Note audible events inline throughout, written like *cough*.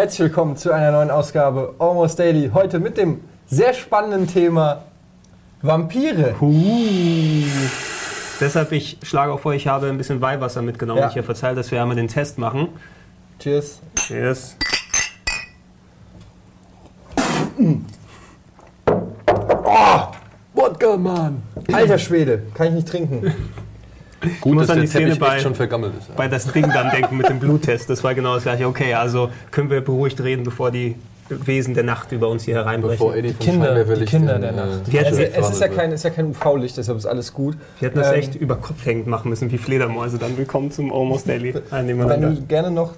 Herzlich willkommen zu einer neuen Ausgabe Almost Daily. Heute mit dem sehr spannenden Thema Vampire. Deshalb, ich schlage auch vor, ich habe ein bisschen Weihwasser mitgenommen. Ja. Ich habe verzeiht, dass wir einmal den Test machen. Cheers. Cheers. Wodka, Mann. Alter Schwede, kann ich nicht trinken. *laughs* Gut, dass an die Szene bei- schon vergammelt ist. Bei das Ding dann denken mit dem Bluttest. Das war genau das gleiche. Okay, also können wir beruhigt reden, bevor die Wesen der Nacht über uns hier hereinbrechen. Bevor Eddie vom Kinder- die Kinder in, der äh, Nacht. Wir Also, Schädel es ist ja kein, ist ja kein UV-Licht, deshalb ist alles gut. Wir hätten das Ähm, echt über Kopf hängend machen müssen, wie Fledermäuse. Dann willkommen zum Almost Daily. Wenn nebeneinander. du gerne noch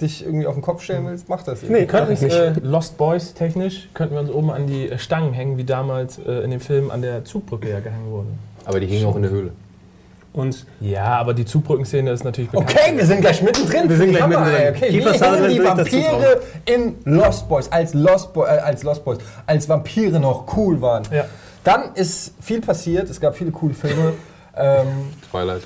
dich irgendwie auf den Kopf stellen willst, mach das. Nee, Wir könnten uns, nicht. äh, Lost Boys technisch, könnten wir uns oben an die äh, Stangen hängen, wie damals äh, in dem Film an der Zugbrücke ja gehangen wurde. Aber die hingen auch in der Höhle. Und Ja, aber die Zugbrückenszene ist natürlich bekannt. Okay, wir sind gleich mittendrin. Wir sind gleich Hammer, mittendrin. Okay, Kiefer wie hängen die Vampire in Lost Boys, als Lost, Boy, äh, als Lost Boys, als Vampire noch cool waren. Ja. Dann ist viel passiert, es gab viele coole Filme. ähm, Twilight.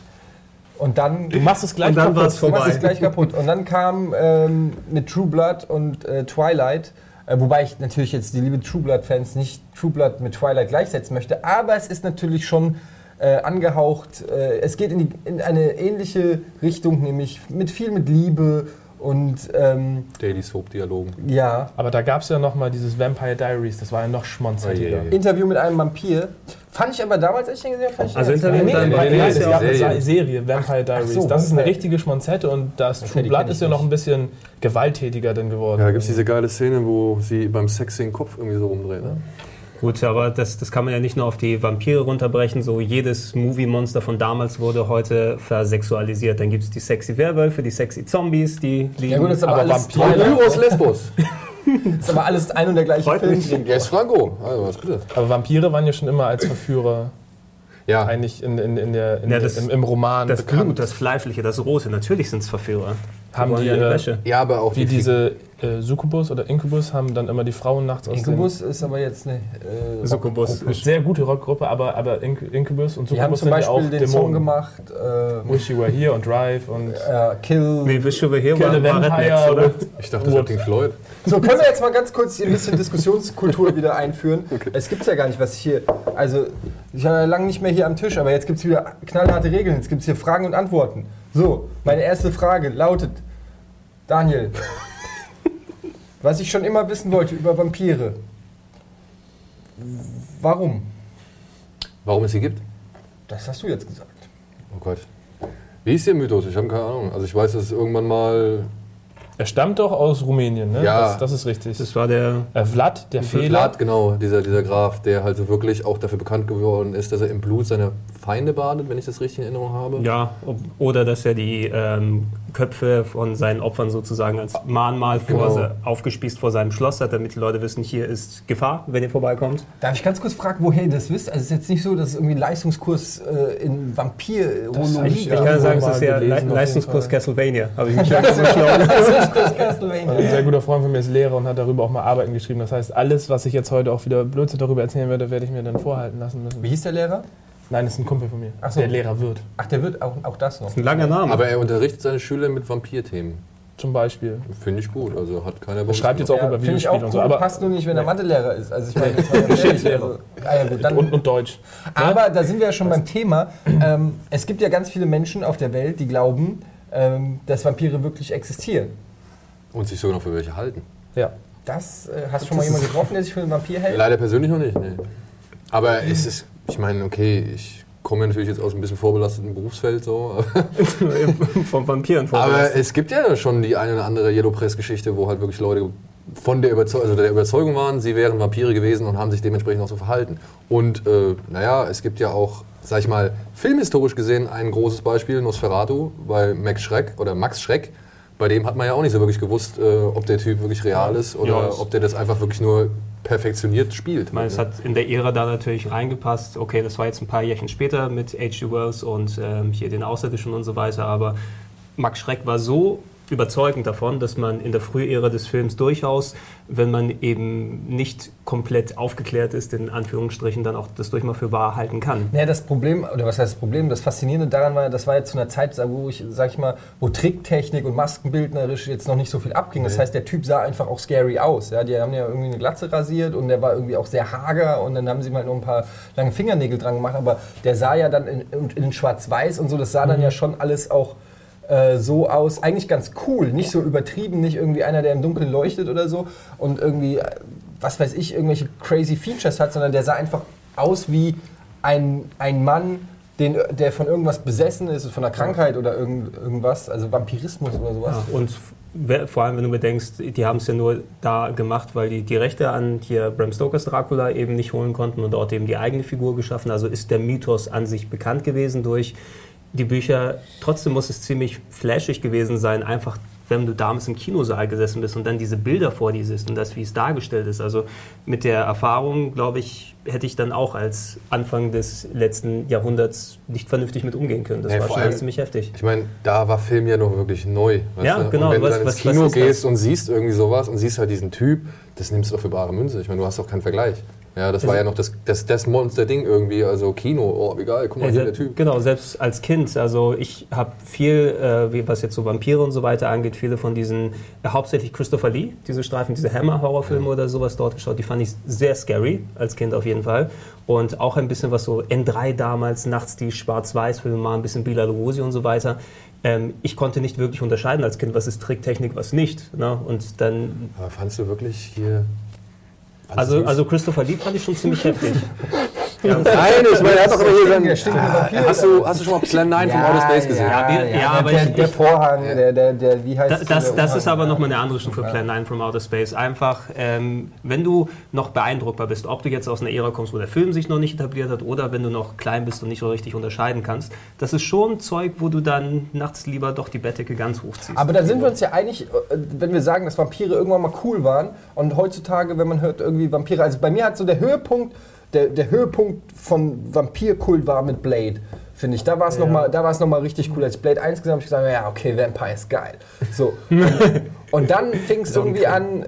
und dann, Du machst es gleich Und dann kaputt. du machst vorbei. es gleich kaputt. Und dann kam ähm, mit True Blood und äh, Twilight, äh, wobei ich natürlich jetzt die liebe True Blood-Fans nicht True Blood mit Twilight gleichsetzen möchte, aber es ist natürlich schon äh, angehaucht, äh, es geht in, die, in eine ähnliche Richtung, nämlich mit viel mit Liebe und ähm, Daily Soap-Dialogen. ja, Aber da gab es ja noch mal dieses Vampire Diaries, das war ja noch schmonzetiger. Oh. Interview mit einem Vampir. Fand ich aber damals, gesehen habe, fand ich Also Interview mit einem es ist ja eine Serie. Serie, Vampire Diaries. so, das ist eine richtige Schmonzette und das Okay, True Blood ist ja noch ein bisschen gewalttätiger dann geworden. Ja, da gibt es diese geile Szene, wo sie beim Sex den Kopf irgendwie so rumdreht. Ne? Gut, aber das, das kann man ja nicht nur auf die Vampire runterbrechen. So jedes Movie-Monster von damals wurde heute versexualisiert. Dann gibt es die sexy Werwölfe, die sexy Zombies, die lieben. Ja gut, das ist aber, Aber alles, Vampire- Lesbos. *laughs* ist aber alles ein und der gleiche Freut Film. mich. Ja, ist Franco. Also, was bitte? Aber Vampire waren ja schon immer als Verführer Ja, eigentlich in, in, in der, in Ja, das- im, im Roman das bekannt. Blut, das Fleischliche, das Rote, natürlich sind es Verführer. Haben die, ja die äh, Wäsche. ja, aber auch Wie die diese äh, Succubus oder Incubus haben dann immer die Frauen nachts aus Incubus ist aber jetzt eine äh, Succubus. dem... Sehr gute Rockgruppe, aber, aber Inc- Incubus und Die haben Succubus zum sind ja Beispiel auch den Song gemacht, äh, Wish You Were Here und Drive und... äh, Kill. Nee, Wish You Were Here Kill war, the war Rednecks, oder? Ich dachte, das war. Pink Floyd. So, können wir jetzt mal ganz kurz hier ein bisschen Diskussionskultur *laughs* wieder einführen. Es gibt ja gar nicht, was ich hier. Also, ich war ja lange nicht mehr hier am Tisch, aber jetzt gibt es wieder knallharte Regeln. Jetzt gibt es hier Fragen und Antworten. So, meine erste Frage lautet: Daniel, was ich schon immer wissen wollte über Vampire. Warum? Warum es sie gibt? Das hast du jetzt gesagt. Oh Gott. Wie ist der Mythos? Ich habe keine Ahnung. Also ich weiß, dass es irgendwann mal Er stammt doch aus Rumänien, ne? Ja. Das, das ist richtig. Das war der. äh, Vlad, der Fehler. Vlad, genau, dieser, dieser Graf, der halt so wirklich auch dafür bekannt geworden ist, dass er im Blut seiner Feinde badet, wenn ich das richtig in Erinnerung habe. Ja, oder dass er die ähm, Köpfe von seinen Opfern sozusagen als Mahnmal vor, Genau. aufgespießt vor seinem Schloss hat, damit die Leute wissen, hier ist Gefahr, wenn ihr vorbeikommt. Darf ich ganz kurz fragen, woher ihr das wisst? Also, es ist jetzt nicht so, dass es irgendwie einen Leistungskurs äh, in Das hab Vampirologie ich- Ich Ja, kann sagen, es ist ja Le Leistungskurs. Castlevania. Habe ich mich *laughs* schlau Leistungskurs Castlevania. Ein sehr guter Freund von mir ist Lehrer und hat darüber auch mal Arbeiten geschrieben. Das heißt, alles, was ich jetzt heute auch wieder Blödsinn darüber erzählen werde, werde ich mir dann vorhalten lassen müssen. Wie hieß der Lehrer? Nein, das ist ein Kumpel von mir, Ach so. der Lehrer wird. Ach, der wird auch, auch das noch. Ein langer Name. Aber er unterrichtet seine Schüler mit Vampirthemen. Zum Beispiel. Finde ich gut. Also hat keiner Er schreibt jetzt auch Ja, über Videospiele und so. cool, Aber passt nur nicht, wenn er Nee. Mathelehrer ist. Also ich meine, ehrlich, *laughs* Geschichtslehrer. *laughs* ah ja, gut, dann, und, und Deutsch. aber da sind wir ja schon beim Thema. Ähm, es gibt ja ganz viele Menschen auf der Welt, die glauben, ähm, dass Vampire wirklich existieren. Und sich sogar noch für welche halten. Ja. Das äh, hast du schon mal jemanden getroffen, der sich für einen Vampir hält? Leider persönlich noch nicht, nee. Aber es ist, ich meine, okay, ich komme ja natürlich jetzt aus ein bisschen vorbelasteten Berufsfeld so. *laughs* Vom Vampiren Aber es gibt ja schon die eine oder andere Yellow Press-Geschichte, wo halt wirklich Leute von der, Überzeu also der Überzeugung waren, sie wären Vampire gewesen und haben sich dementsprechend auch so verhalten. Und äh, naja, es gibt ja auch, sag ich mal, filmhistorisch gesehen ein großes Beispiel, Nosferatu bei Max Schreck oder Max Schreck. Bei dem hat man ja auch nicht so wirklich gewusst, äh, ob der Typ wirklich real ist oder Ja, ob der das einfach wirklich nur perfektioniert spielt. Meine, es hat in der Ära da natürlich reingepasst. Okay, das war jetzt ein paar Jährchen später mit H.G. Wells und ähm, hier den Außerirdischen und so weiter, aber Max Schreck war so überzeugend davon, dass man in der Frühära des Films durchaus, wenn man eben nicht komplett aufgeklärt ist, in Anführungsstrichen dann auch das durch mal für wahr halten kann. Ja, das Problem, oder was heißt das Problem, das Faszinierende daran war, das war jetzt zu einer Zeit, wo ich, sag ich mal, wo Tricktechnik und Maskenbildnerisch jetzt noch nicht so viel abging. Das heißt, der Typ sah einfach auch scary aus. Ja? Die haben ja irgendwie eine Glatze rasiert und der war irgendwie auch sehr hager und dann haben sie mal noch ein paar lange Fingernägel dran gemacht, aber der sah ja dann in, in, in Schwarz-Weiß und so, das sah dann ja schon alles auch äh, so aus, eigentlich ganz cool, nicht so übertrieben, nicht irgendwie einer, der im Dunkeln leuchtet oder so und irgendwie, äh, was weiß ich, irgendwelche crazy Features hat, sondern der sah einfach aus wie ein, ein Mann, den, der von irgendwas besessen ist, von einer Krankheit oder irgend, irgendwas, also Vampirismus oder sowas. Ja, und vor allem, wenn du bedenkst, die haben es ja nur da gemacht, weil die die Rechte an hier Bram Stokers Dracula eben nicht holen konnten und dort eben die eigene Figur geschaffen. Also ist der Mythos an sich bekannt gewesen durch die Bücher. Trotzdem muss es ziemlich flashig gewesen sein, einfach wenn du damals im Kinosaal gesessen bist und dann diese Bilder vor dir siehst und das, wie es dargestellt ist. Also mit der Erfahrung, glaube ich, hätte ich dann auch als Anfang des letzten Jahrhunderts nicht vernünftig mit umgehen können. Das Nee, war schon allem- ziemlich heftig. Ich meine, da war Film ja noch wirklich neu. Ja, du? genau, Und wenn was- du dann was- ins was Kino das? gehst und siehst irgendwie sowas und siehst halt diesen Typ, das nimmst du doch für bare Münze. Ich meine, du hast doch keinen Vergleich. Ja, das war ja noch das, das, das Monster-Ding irgendwie, also Kino, oh, geil, guck mal, Ja, hier der Typ. Genau, selbst als Kind. Also ich habe viel, äh, wie, was jetzt so Vampire und so weiter angeht, viele von diesen, äh, hauptsächlich Christopher Lee, diese Streifen, diese Hammer-Horrorfilme oder sowas dort geschaut. Die fand ich sehr scary, als Kind auf jeden Fall. Und auch ein bisschen was so N3 damals, nachts die Schwarz-Weiß-Filme, mal ein bisschen Bela Lugosi und so weiter. Ähm, ich konnte nicht wirklich unterscheiden als Kind, was ist Tricktechnik, was nicht. Ne? Und dann, Aber fandst du wirklich hier. Also, also Christopher Lee fand ich schon ziemlich heftig. *laughs* Nein, ich meine, er hat doch immer hier Der sein. stinkende Ah, Vampir. hast, du, hast du schon mal Plan 9 vom Outer Space gesehen? Ja, ja, der, aber der, ich- der Vorhang, der, der, der, wie heißt das, Der das Umhang. ist aber nochmal eine andere Stufe Plan 9 from Outer Space. Einfach, ähm, wenn du noch beeindruckbar bist, ob du jetzt aus einer Ära kommst, wo der Film sich noch nicht etabliert hat, oder wenn du noch klein bist und nicht so richtig unterscheiden kannst, das ist schon Zeug, wo du dann nachts lieber doch die Bettdecke ganz hochziehst. Aber da sind wir uns ja einig, äh, wenn wir sagen, dass Vampire irgendwann mal cool waren und heutzutage, wenn man hört irgendwie Vampire, also bei mir hat so der Höhepunkt, der, der Höhepunkt von Vampirkult war mit Blade, finde ich. Da war es Ja. noch mal, da war es noch mal richtig cool. Als Blade 1 gesehen habe, ich gesagt, ja okay, Vampire ist geil. So. und, *laughs* und dann fing es irgendwie an.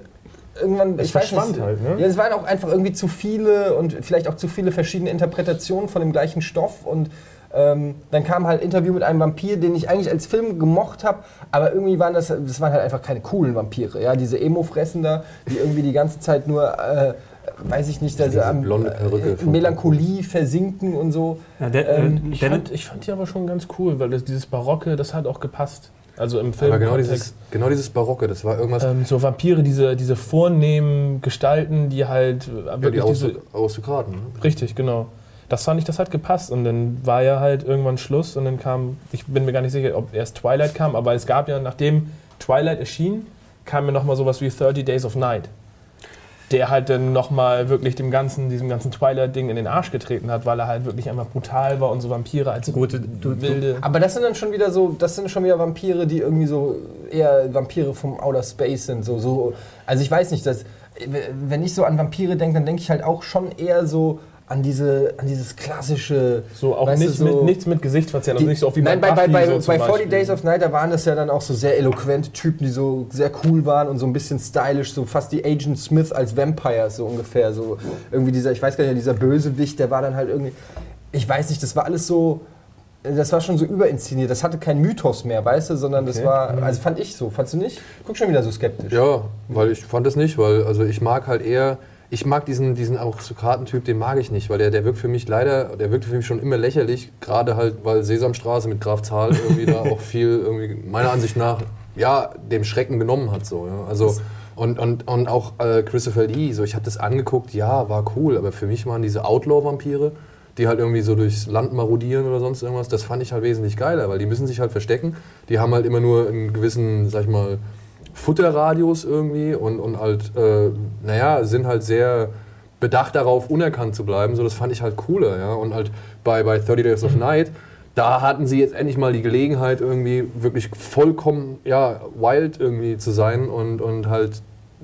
Irgendwann, ich weiß nicht, halt, ne? ja, es waren auch einfach irgendwie zu viele und vielleicht auch zu viele verschiedene Interpretationen von dem gleichen Stoff und ähm, dann kam halt Interview mit einem Vampir, den ich eigentlich als Film gemocht habe, aber irgendwie waren das, das waren halt einfach keine coolen Vampire. Ja, diese Emo-Fressen da, die irgendwie die ganze Zeit nur, äh, weiß ich nicht, also am blonde Perücke äh, Melancholie versinken und so. ja, der, ähm, äh, Ich der- fand, ich fand die aber schon ganz cool, weil das, dieses Barocke, das hat auch gepasst. Also im Film. Aber genau dieses, genau dieses Barocke, das war irgendwas. ähm, so Vampire, diese, diese vornehmen Gestalten, die halt äh, ja, die wirklich diese, Aristok- Aristokraten. Ne? Richtig, genau. Das fand ich, das hat gepasst. Und dann war ja halt irgendwann Schluss und dann kam, ich bin mir gar nicht sicher, ob erst Twilight kam, aber es gab ja, nachdem Twilight erschien, kam mir nochmal sowas wie 30 Days of Night. Der halt dann nochmal wirklich dem ganzen, diesem ganzen Twilight-Ding in den Arsch getreten hat, weil er halt wirklich einmal brutal war und so Vampire als Gut, du- du- wilde. Aber das sind dann schon wieder so, das sind schon wieder Vampire, die irgendwie so eher Vampire vom Outer Space sind. So, so, also ich weiß nicht, das, wenn ich so an Vampire denke, dann denke ich halt auch schon eher so an, diese, an dieses klassische. so auch nicht so- mit, nichts mit Gesichtsverzerrung, also Die- nicht so auch wie Nein, bei, bei, Buffy bei, so bei 40 Beispiel. Days of Night, da waren das ja dann auch so sehr eloquente Typen, die so sehr cool waren und so ein bisschen stylisch, so fast die Agent Smith als Vampires so ungefähr. So irgendwie dieser, ich weiß gar nicht, dieser Bösewicht, der war dann halt irgendwie. Ich weiß nicht, das war alles so. Das war schon so überinszeniert. Das hatte keinen Mythos mehr, weißt du, sondern das Okay. war. Also fand ich so. Fandst du nicht? Guck schon wieder so skeptisch. Ja, weil ich fand es nicht, weil also ich mag halt eher, ich mag diesen, diesen Aristokratentyp, den mag ich nicht, weil der, der wirkt für mich leider, der wirkt für mich schon immer lächerlich, gerade halt, weil Sesamstraße mit Graf Zahl irgendwie da auch viel irgendwie meiner Ansicht nach ja dem Schrecken genommen hat so. Ja. Also und, und, und auch äh, Christopher Lee, so ich habe das angeguckt, ja war cool, aber für mich waren diese Outlaw-Vampire die halt irgendwie so durchs Land marodieren oder sonst irgendwas, das fand ich halt wesentlich geiler, weil die müssen sich halt verstecken. Die haben halt immer nur einen gewissen, sag ich mal, Futterradius irgendwie und, und halt, äh, naja, sind halt sehr bedacht darauf, unerkannt zu bleiben. So, das fand ich halt cooler, ja. Und halt bei, bei 30 Days of Night, da hatten sie jetzt endlich mal die Gelegenheit, irgendwie wirklich vollkommen, ja, wild irgendwie zu sein und, und halt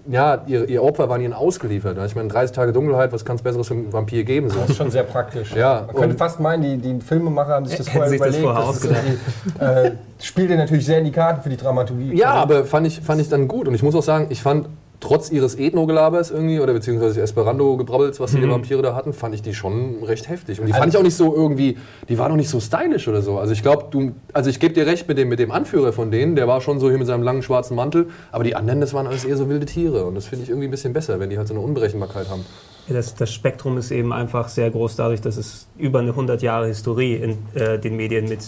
ja, ihr, ihr Opfer waren ihnen ausgeliefert. Ich meine, 30 Tage Dunkelheit, was kann es Besseres für einen Vampir geben? So. Das ist schon sehr praktisch. Ja, Man könnte fast meinen, die, die Filmemacher haben sich das vorher sich das überlegt. vorher ist irgendwie, äh, spielt dir natürlich sehr in die Karten für die Dramaturgie. Ja, Also, aber fand ich, fand ich dann gut. Und ich muss auch sagen, ich fand trotz ihres Ethno-Gelabers irgendwie, oder beziehungsweise Esperanto-Gebrabbels, was die Vampire da hatten, fand ich die schon recht heftig. Und die fand Also- ich auch nicht so irgendwie, die waren auch nicht so stylisch oder so. Also ich glaube, du, also ich gebe dir recht mit dem, mit dem Anführer von denen, der war schon so hier mit seinem langen schwarzen Mantel, aber die anderen, das waren alles eher so wilde Tiere. Und das finde ich irgendwie ein bisschen besser, wenn die halt so eine Unberechenbarkeit haben. Ja, Das, das Spektrum ist eben einfach sehr groß dadurch, dass es über eine 100 Jahre Historie in äh, den Medien mit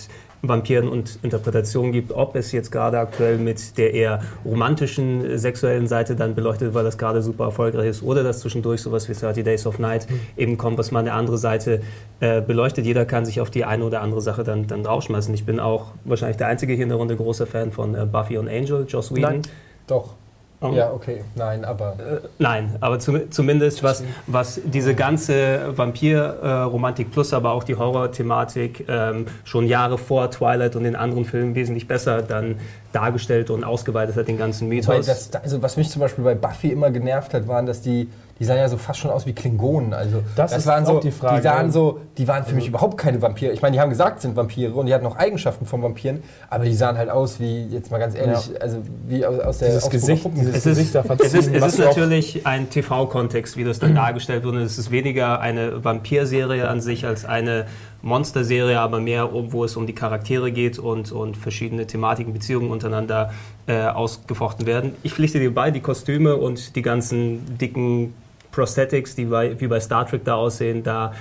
Vampiren und Interpretationen gibt, ob es jetzt gerade aktuell mit der eher romantischen äh, sexuellen Seite dann beleuchtet, weil das gerade super erfolgreich ist, oder dass zwischendurch sowas wie 30 Days of Night eben kommt, was mal eine andere Seite äh, beleuchtet. Jeder kann sich auf die eine oder andere Sache dann, dann draufschmeißen. Ich bin auch wahrscheinlich der einzige hier in der Runde großer Fan von äh, Buffy und Angel, Joss Whedon. Nein. Doch. Oh. Ja, okay. Nein, aber. Nein, aber zum, zumindest was, was diese ganze Vampir-Romantik plus aber auch die Horror-Thematik ähm, schon Jahre vor Twilight und den anderen Filmen wesentlich besser dann dargestellt und ausgeweitet hat, den ganzen Mythos. das, also was mich zum Beispiel bei Buffy immer genervt hat, waren, dass die, die sahen ja so fast schon aus wie Klingonen. Also Das ist waren auch so, die Frage. Die sahen so, die waren für mich überhaupt keine Vampire. Ich meine, die haben gesagt, sind Vampire und die hatten auch Eigenschaften von Vampiren, aber die sahen halt aus wie, jetzt mal ganz ehrlich, also wie aus, aus der Dieses Gesicht, dieses es ist, Gesicht da es ist, es ist natürlich ein TV-Kontext, wie das dann dargestellt. Und Es ist weniger eine Vampirserie an sich als eine Monsterserie, aber mehr, um, wo es um die Charaktere geht und, und verschiedene Thematiken, Beziehungen untereinander äh, ausgefochten werden. Ich pflichte dir bei, die Kostüme und die ganzen dicken Prosthetics, die bei, wie bei Star Trek da aussehen, da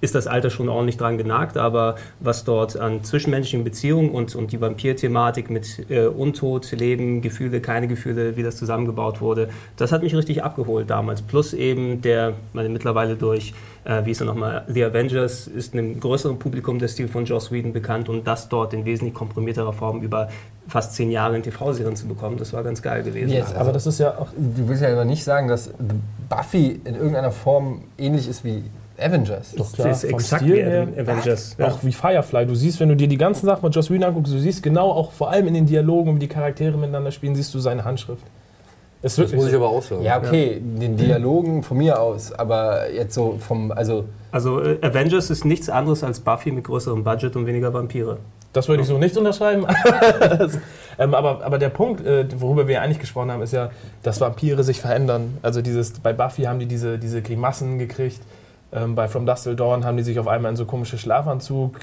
ist das Alter schon ordentlich dran genagt, aber was dort an zwischenmenschlichen Beziehungen und, und die Vampir-Thematik mit äh, Untod, Leben, Gefühle, keine Gefühle, wie das zusammengebaut wurde, das hat mich richtig abgeholt damals. Plus eben der, meine mittlerweile durch, äh, wie ist er nochmal, The Avengers ist einem größeren Publikum der Stil von Joss Whedon bekannt und das dort in wesentlich komprimierterer Form über fast zehn Jahre in TV-Serien zu bekommen, das war ganz geil gewesen. Jetzt? Aber das ist ja auch. Du willst ja aber nicht sagen, dass Buffy in irgendeiner Form ähnlich ist wie Avengers. Doch Das ist vom exakt Stil wie her. Avengers. Ja. Auch wie Firefly. Du siehst, wenn du dir die ganzen Sachen von Joss Whedon anguckst, du siehst genau auch vor allem in den Dialogen, wie die Charaktere miteinander spielen, siehst du seine Handschrift. Es Das muss ich aber auch sagen. Ja, okay, den Dialogen von mir aus, aber jetzt so vom, also Also äh, Avengers ist nichts anderes als Buffy mit größerem Budget und weniger Vampire. Das würde ich so nicht unterschreiben. *laughs* ähm, aber, aber der Punkt, äh, worüber wir eigentlich gesprochen haben, ist ja, dass Vampire sich verändern. Also dieses, bei Buffy haben die diese, diese Grimassen gekriegt. Ähm, bei From Dusk Till Dawn haben die sich auf einmal in so komische Schlafanzug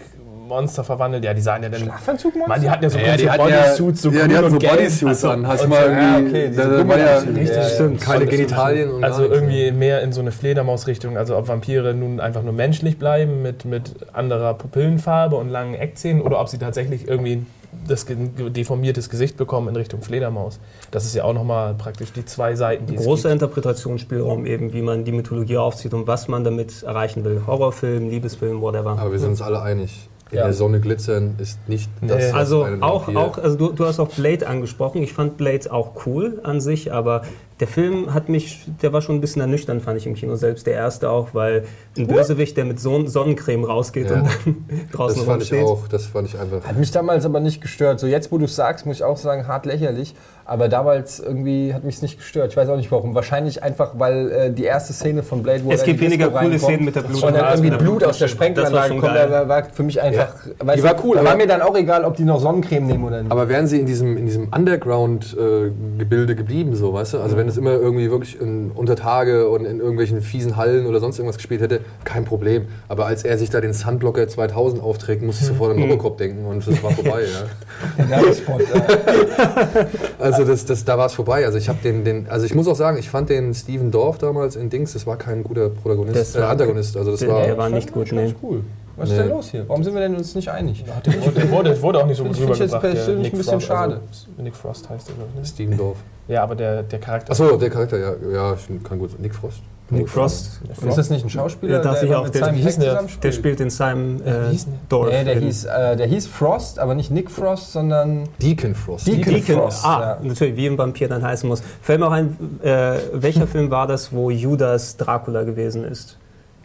Monster verwandelt. Ja, die sahen ja dann. Schlafanzugmonster? Mann, die hatten ja so Ja, komische ja, Bodysuits, so ja, die hatten so. Bodysuits an. Hast du mal ja, irgendwie, okay, diese da, da war ja, Richtig, ja, ja. stimmt. keine Und- Genitalien und Also irgendwie mehr in so eine Fledermausrichtung. Also ob Vampire nun einfach nur menschlich bleiben mit, mit anderer Pupillenfarbe und langen Eckzähnen oder ob sie tatsächlich irgendwie das deformiertes Gesicht bekommen in Richtung Fledermaus. Das ist ja auch nochmal praktisch die zwei Seiten, die es Großer gibt. Interpretationsspielraum eben, wie man die Mythologie aufzieht und was man damit erreichen will. Horrorfilm, Liebesfilm, whatever. Aber wir sind uns alle einig. In Ja. der Sonne glitzern ist nicht das, Nee. was Also auch, auch also du, du hast auch Blade angesprochen. Ich fand Blade auch cool an sich, aber der Film hat mich, der war schon ein bisschen ernüchternd, fand ich im Kino selbst. Der erste auch, weil ein Bösewicht, der mit Son Sonnencreme rausgeht Ja. und dann *laughs* draußen Das fand ich rumsteht. auch, das fand ich einfach. Hat mich damals aber nicht gestört. So jetzt, wo du es sagst, muss ich auch sagen, hart lächerlich. Aber damals irgendwie hat mich es nicht gestört. Ich weiß auch nicht warum. Wahrscheinlich einfach, weil äh, die erste Szene von Blade, wo Es gibt weniger coole Szenen mit der und dann irgendwie Blut aus der Sprengelanlage kommt. Da war, war für mich einfach. Die war cool, Da aber- war mir dann auch egal, ob die noch Sonnencreme nehmen oder nicht. Aber wären sie in diesem, in diesem Underground-Gebilde geblieben, so, weißt du? Also wenn es immer irgendwie wirklich in, unter Tage und in irgendwelchen fiesen Hallen oder sonst irgendwas gespielt hätte, kein Problem. Aber als er sich da den Sunblocker 2000 aufträgt, musste ich sofort an Robocop denken und das war vorbei, ja. *laughs* *laughs* Also das, das, da war es vorbei. Also ich habe den, den, also ich muss auch sagen, ich fand den Steven Dorff damals in Dings, das war kein guter Protagonist, Das äh, war- Antagonist. Also das Der, war, der war nicht gut, nee. cool. Was ist denn los hier? Warum sind wir denn uns nicht einig? Der wurde, der wurde, wurde auch nicht so Finde gut ich- finde ich jetzt rübergebracht. der persönlich Nick ein bisschen Frost, schade. Also, Nick Frost heißt der, glaube ich. Ne? Steven Dorff. Ja, aber der, der Charakter. Achso, der Charakter, ja, ja, kann gut sein. Nick Frost. Nick Frost, Ist das nicht ein Schauspieler, Ja, dachte ich immer auch, der- der? der spielt in Simon äh, Dorf. Nee, der hieß, äh, der hieß Frost, aber nicht Nick Frost, sondern Deacon Frost. Deacon Deacon, Frost, ah, ja. natürlich, wie ein Vampir dann heißen muss. Fällt mir auch ein, äh, welcher *laughs* Film war das, wo Judas Dracula gewesen ist?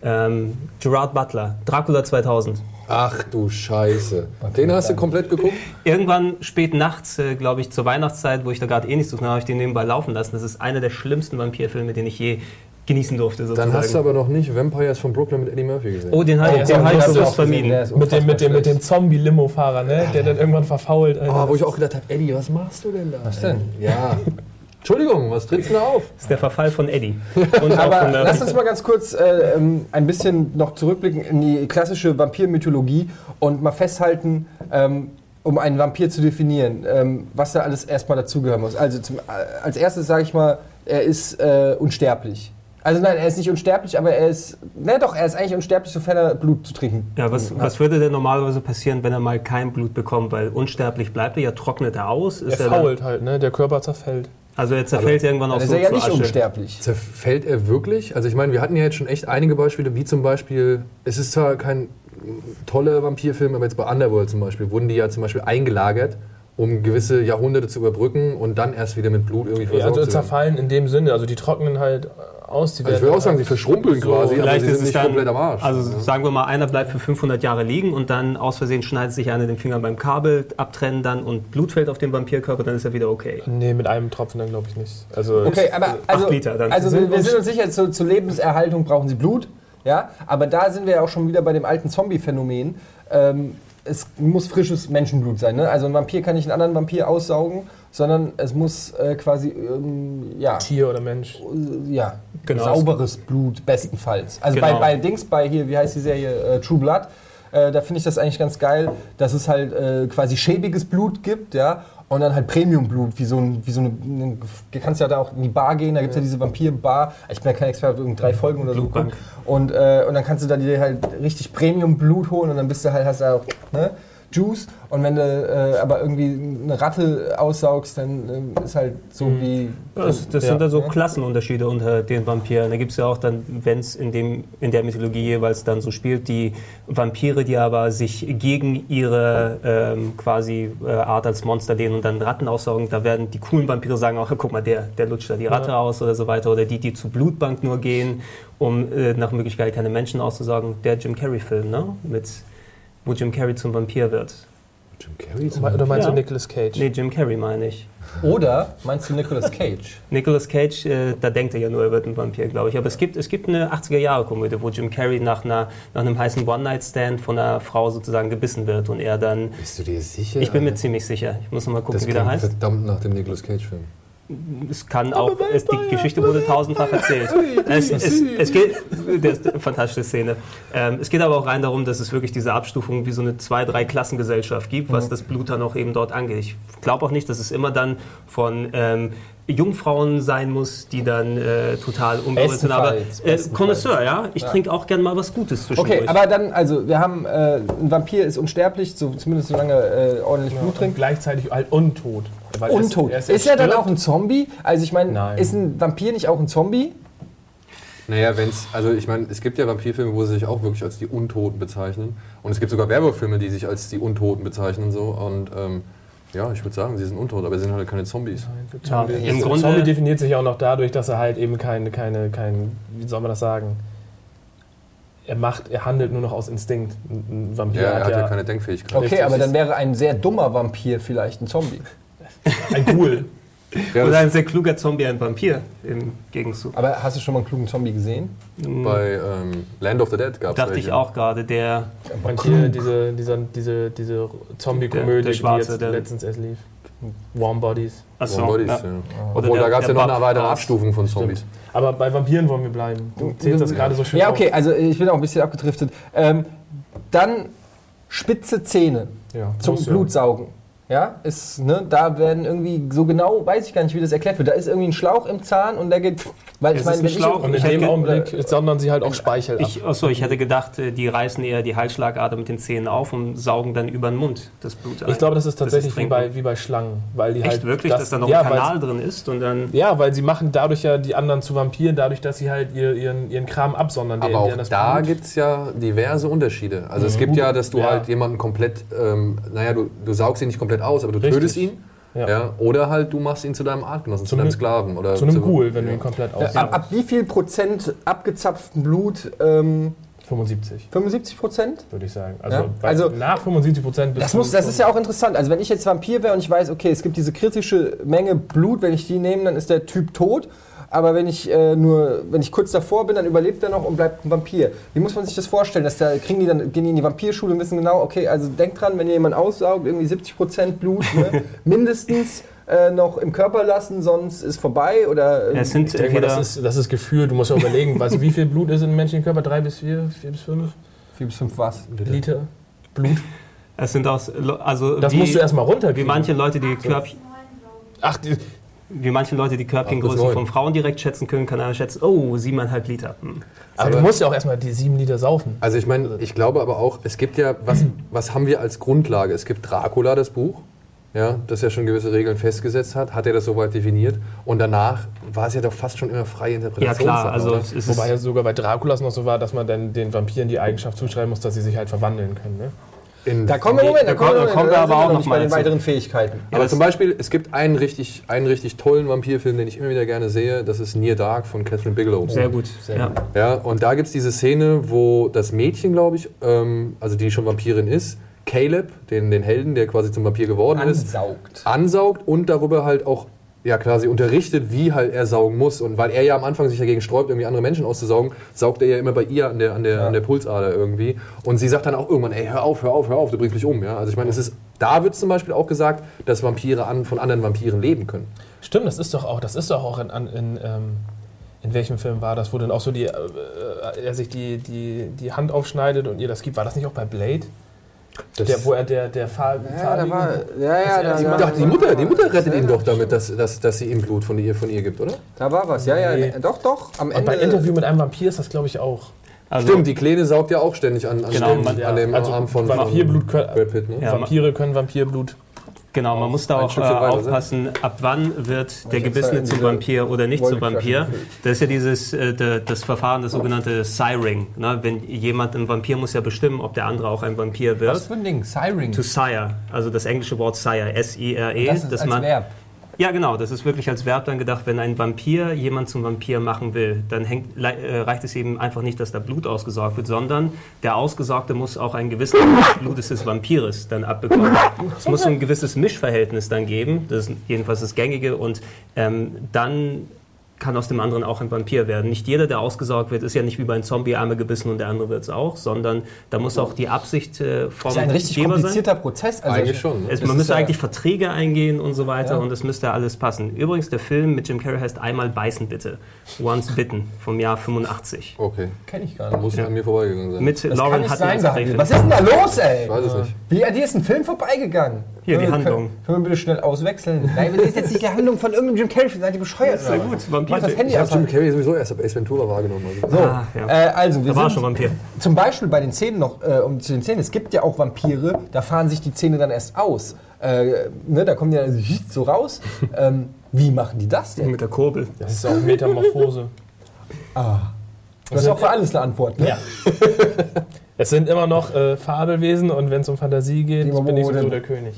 Ähm, Gerard Butler, Dracula 2000. Ach du Scheiße. Den hast du komplett geguckt? *laughs* Irgendwann spät nachts, äh, glaube ich, zur Weihnachtszeit, wo ich da gerade eh nichts zu tun habe, habe ich den nebenbei laufen lassen. Das ist einer der schlimmsten Vampirfilme, den ich je genießen durfte. Sozusagen. Dann hast du aber noch nicht Vampires von Brooklyn mit Eddie Murphy gesehen. oh, den, habe ich hast du bewusst vermieden. Mit dem, mit dem, mit dem Zombie-Limo-Fahrer, ne? der dann irgendwann verfault. Alter. Oh, wo ich auch gedacht habe, Eddie, was machst du denn da? Was denn? Ja. *laughs* Entschuldigung, was trittst du da auf? Das ist der Verfall von Eddie. *laughs* Aber lass uns mal ganz kurz äh, ähm, ein bisschen noch zurückblicken in die klassische Vampirmythologie und mal festhalten, ähm, um einen Vampir zu definieren, ähm, was da alles erstmal dazugehören muss. Also zum, äh, als erstes sage ich mal, er ist äh, unsterblich. Also nein, er ist nicht unsterblich, aber er ist, na doch, er ist eigentlich unsterblich, sofern er Blut zu trinken Ja, was, was würde denn normalerweise passieren, wenn er mal kein Blut bekommt? Weil unsterblich bleibt er ja, trocknet er aus. Ist er er dann, fault halt, ne? der Körper zerfällt. Also er zerfällt irgendwann Dann auch ist so er ja zu nicht Asche. unsterblich. Zerfällt er wirklich? Also ich meine, wir hatten ja jetzt schon echt einige Beispiele, wie zum Beispiel, es ist zwar kein toller Vampirfilm, aber jetzt bei Underworld zum Beispiel, wurden die ja zum Beispiel eingelagert, um gewisse Jahrhunderte zu überbrücken und dann erst wieder mit Blut irgendwie Ja, versorgt also zu werden. zerfallen in dem Sinne, also die trocknen halt aus. Die Also ich würde auch sagen, sie verschrumpeln So, quasi, aber Vielleicht sie ist sind es nicht dann, komplett am Arsch. also Ja. sagen wir mal, einer bleibt für 500 Jahre liegen und dann aus Versehen schneidet sich einer den Finger beim Kabel, abtrennen dann und Blut fällt auf den Vampirkörper, dann ist er wieder okay. Nee, mit einem Tropfen dann glaube ich nicht. Also Okay, aber also, Liter dann. also sind wir sind uns sicher, zu, zur Lebenserhaltung brauchen sie Blut. Ja, aber da sind wir ja auch schon wieder bei dem alten Zombie-Phänomen. Ähm, es muss frisches Menschenblut sein. Ne? Also ein Vampir kann nicht einen anderen Vampir aussaugen, sondern es muss äh, quasi ähm, ja, Tier oder Mensch. äh, ja, Genau. sauberes Blut bestenfalls. Also bei, Genau. bei Dings, bei hier, wie heißt die Serie, äh, True Blood, äh, da finde ich das eigentlich ganz geil, dass es halt äh, quasi schäbiges Blut gibt, ja, und dann halt Premiumblut, wie so, ein, wie so eine, du kannst ja da auch in die Bar gehen, da gibt es ja. diese Vampir-Bar, ich bin ja kein Experte, irgendwie drei Folgen oder so geguckt. und, äh, und dann kannst du da dir halt richtig Premium-Blut holen und dann bist du halt, hast du auch, ne, Juice und wenn du äh, aber irgendwie eine Ratte aussaugst, dann äh, ist halt so wie... Das, das Ja. sind dann so. Klassenunterschiede unter den Vampiren. Da gibt es ja auch dann, wenn es in, dem- in der Mythologie jeweils dann so spielt, die Vampire, die aber sich gegen ihre ähm, quasi äh, Art als Monster lehnen und dann Ratten aussaugen, da werden die coolen Vampire sagen auch, guck mal, der, der lutscht da die Ratte Ja. aus oder so weiter. Oder die, die zur Blutbank nur gehen, um äh, nach Möglichkeit keine Menschen auszusaugen. Der Jim Carrey-Film, ne? Mit, wo Jim Carrey zum Vampir wird. Jim Carrey zum Oder meinst Ja. du Nicolas Cage? Nee, Jim Carrey meine ich. Oder meinst du Nicolas Cage? *laughs* Nicolas Cage, äh, da denkt er ja nur, er wird ein Vampir, glaube ich. Aber es gibt, es gibt eine 80er-Jahre-Komödie, wo Jim Carrey nach, einer, nach einem heißen One-Night-Stand von einer Frau sozusagen gebissen wird und er dann. Bist du dir sicher? Ich bin mir ziemlich sicher. Ich muss noch mal gucken, das wie der heißt. verdammt nach dem Nicolas Cage-Film. Es kann auch, es, die Geschichte wurde tausendfach erzählt. Es, es, es geht, das ist eine fantastische Szene. Ähm, es geht aber auch rein darum, dass es wirklich diese Abstufung wie so eine zwei, drei Klassengesellschaft gibt, was das Blut dann auch eben dort angeht. Ich glaube auch nicht, dass es immer dann von ähm, Jungfrauen sein muss, die dann äh, total unberührt sind. Aber äh. Connoisseur, ja. Ich Ja. trinke auch gern mal was Gutes zwischendurch. Okay, aber dann, also wir haben, äh, ein Vampir ist unsterblich, so, zumindest solange er äh, ordentlich Blut und trinkt. gleichzeitig halt untot. Weil er Untot. er Ist er dann auch ein Zombie? Also ich meine, ist ein Vampir nicht auch ein Zombie? Naja, wenn's, also ich meine, es gibt ja Vampirfilme, wo sie sich auch wirklich als die Untoten bezeichnen. Und es gibt sogar Werbefilme, die sich als die Untoten bezeichnen und so. Und ähm, ja, ich würde sagen, sie sind untot, aber sie sind halt keine Zombies. Zombie, Ja, im im Grunde- Zombie definiert sich auch noch dadurch, dass er halt eben keine, keine, kein, wie soll man das sagen? Er macht, er handelt nur noch aus Instinkt. Ein Vampir Ja, er hat hat ja, ja keine Denkfähigkeit. Okay, aber ist- dann wäre ein sehr dummer Vampir vielleicht ein Zombie. Ein Ghoul. Ja, Oder ein sehr kluger Zombie, ein Vampir im Gegenzug. Aber hast du schon mal einen klugen Zombie gesehen? bei ähm, Land of the Dead gab es Dachte ich auch gerade, der Und hier diese, dieser, diese, diese Zombie-Komödie, die jetzt der- letztens erst lief. Warm Bodies. Achso, Bodies, ja. ja. Oder Obwohl, der- da gab es ja noch eine weitere Abstufung von Zombies. Aber bei Vampiren wollen wir bleiben. Du zählst das gerade so schön Ja, auf. okay, also ich bin auch ein bisschen abgedriftet. Ähm, dann spitze Zähne Ja, zum muss ja. Ja, ist, ne, da werden irgendwie, so genau weiß ich gar nicht, wie das erklärt wird. Da ist irgendwie ein Schlauch im Zahn und der geht, weil ich ist meine, ein Schlauch Und in dem Augenblick sondern sie halt auch Speichel ab. Ich, achso, ich hätte gedacht, äh, die reißen eher die Halsschlagader mit den Zähnen auf und saugen dann über den Mund das Blut ein. Ich glaube, das ist tatsächlich wie, Trinken. bei, wie bei Schlangen. Weil die Echt halt wirklich, das, dass da noch ja, ein weil- Kanal drin ist und dann... Ja, weil sie machen dadurch ja die anderen zu Vampiren, dadurch, dass sie halt ihr, ihren, ihren Kram absondern. der- Aber auch das da gibt es ja diverse Unterschiede. Also es gibt ja, dass du Ja. halt jemanden komplett, ähm, naja, du, du saugst ihn nicht komplett aus, aber du Richtig. tötest ihn. Ja. Ja. Oder halt du machst ihn zu deinem Artgenossen, zu, Zu deinem einem- Sklaven. Oder Zu einem Ghoul, wenn du ihn ja. komplett Ab, aussaugst. ab wie viel Prozent abgezapften Blut? Ähm, 75, 75 Prozent? würde ich sagen. Also, Ja, also- nach 75 Prozent bist Das, du muss, das ist ja auch interessant. Also wenn ich jetzt Vampir wäre und ich weiß, okay, es gibt diese kritische Menge Blut, wenn ich die nehme, dann ist der Typ tot. Aber wenn ich äh, nur, wenn ich kurz davor bin, dann überlebt er noch und bleibt ein Vampir. Wie muss man sich das vorstellen? Dass da kriegen die dann gehen die in die Vampirschule und wissen genau, okay, also denkt dran, wenn ihr jemanden aussaugt, irgendwie 70 Prozent Blut ne, *laughs* mindestens äh, noch im Körper lassen, sonst ist vorbei oder. äh, Es sind Ich denke mal, das ist, das ist Gefühl. Du musst ja überlegen, du, wie viel Blut ist in einem menschlichen Körper? Drei bis vier, vier bis fünf vier bis fünf was? Liter Blut. es sind auch, also Das wie, musst du erstmal wie runterkriegen. manche Leute die Körbchen, Ach, die, wie manche Leute die Körbchengröße von Frauen direkt schätzen können, kann einer schätzen, oh, siebeneinhalb Liter. Hm. aber, du musst ja auch erstmal die sieben Liter saufen. Also ich meine, ich glaube aber auch, es gibt ja, was, *clears throat* was haben wir als Grundlage? Es gibt Dracula, das Buch, ja, das ja schon gewisse Regeln festgesetzt hat, hat er das soweit definiert und danach war es ja doch fast schon immer freie Ja Interpretation. klar, also es ist Wobei ja sogar bei Draculas noch so war, dass man dann den Vampiren die Eigenschaft zuschreiben muss, dass sie sich halt verwandeln können. Ne? In, Da kommen wir, Moment, da Da kommen wir, da kommen wir aber auch noch bei den weiteren Fähigkeiten. aber zum Beispiel, es gibt einen richtig, einen richtig tollen Vampirfilm, den ich immer wieder gerne sehe, das ist Near Dark von Catherine Bigelow. sehr gut. Sehr ja. gut. Ja, und da gibt es diese Szene, wo das Mädchen, glaube ich, ähm, also die schon Vampirin ist, Caleb, den, den Helden, der quasi zum Vampir geworden ist, Ansaugt. ansaugt und darüber halt auch ja quasi unterrichtet, wie halt er saugen muss. Und weil er ja am Anfang sich dagegen sträubt, irgendwie andere Menschen auszusaugen, saugt er ja immer bei ihr an der, an der, Ja. an der Pulsader irgendwie. Und sie sagt dann auch irgendwann, ey, hör auf, hör auf, hör auf, du bringst mich um. Ja? Also ich meine, es ist, da wird zum Beispiel auch gesagt, dass Vampire an, von anderen Vampiren leben können. Stimmt, das ist doch auch, das ist doch auch in, in, ähm, in welchem Film war das, wo dann auch so die, äh, er sich die, die, die Hand aufschneidet und ihr das gibt. War das nicht auch bei Blade? Das Der, wo er der, der Farb, Ja, da war, ja, ja, da, ich da, die Mutter, die Mutter rettet ihn doch damit, dass, dass, dass sie ihm Blut von ihr, von ihr gibt, oder? da war was. Ja, ja, Nee. doch, doch. Am Und Ende. bei Interview mit einem Vampir ist das, glaube ich, auch. Also, Stimmt, die Kleine saugt ja auch ständig an, an, Genau, dem, man- an dem also Arm von, Vampirblut von können, Brad Pitt. Ne? Ja, Vampire können Vampirblut. Genau, man muss da auch äh, aufpassen, ab wann wird der jetzt Gebissene zum Vampir oder nicht zum Vampir. Das ist ja dieses äh, das Verfahren, das sogenannte Siring. Ne? Wenn jemand ein Vampir muss ja bestimmen, ob der andere auch ein Vampir wird. was für ein Ding? Siring. To sire, also das englische Wort sire, S-I-R-E. Das ist als man, Verb. Ja, genau, das ist wirklich als Verb dann gedacht, wenn ein Vampir jemand zum Vampir machen will, dann hängt, äh, reicht es eben einfach nicht, dass da Blut ausgesaugt wird, sondern der Ausgesaugte muss auch ein gewisses Blutes des Vampires dann abbekommen. Es muss ein gewisses Mischverhältnis dann geben, das ist jedenfalls das Gängige, und ähm, dann kann aus dem anderen auch ein Vampir werden. Nicht jeder, der ausgesaugt wird, ist ja nicht wie bei einem Zombie einmal gebissen und der andere wird es auch, sondern da muss auch die Absicht äh, vom Das ist ein richtig Geber sein. komplizierter Prozess. Also Eigentlich schon. Ne? Es, Das man ist müsste ja- eigentlich Verträge eingehen und so weiter Ja. und es müsste alles passen. Übrigens, der Film mit Jim Carrey heißt Einmal beißen bitte. Once Bitten vom Jahr 85. Okay. Kenne ich gar Da nicht. muss ja. an mir vorbeigegangen sein. Mit Das kann Lauren nicht Hutton sein. Was ist denn da los, ey? Ich weiß es nicht. Wie, an dir ist ein Film vorbeigegangen. Hier, die Handlung. Können, können wir bitte schnell auswechseln? Nein, das ist jetzt nicht die Handlung von irgendeinem Jim Carrey. Seid ihr bescheuert? Sehr oder gut, was? Vampir. Mach das Handy Ich habe aus. Jim Carrey sowieso erst ab Ace Ventura wahrgenommen. Also. So, Ah, ja. äh, also wir Da war sind schon Vampir. zum Beispiel bei den Zähnen noch, äh, um zu den Zähnen, es gibt ja auch Vampire, da fahren sich die Zähne dann erst aus. Äh, ne, da kommen die dann so raus. ähm, wie machen die das denn? Mit der Kurbel. Das ist auch Metamorphose. Du hast auch für alles eine Antwort, ne? Ja. Es sind immer noch äh, Fabelwesen und wenn es um Fantasie geht, Lieber bin ich sowieso der König.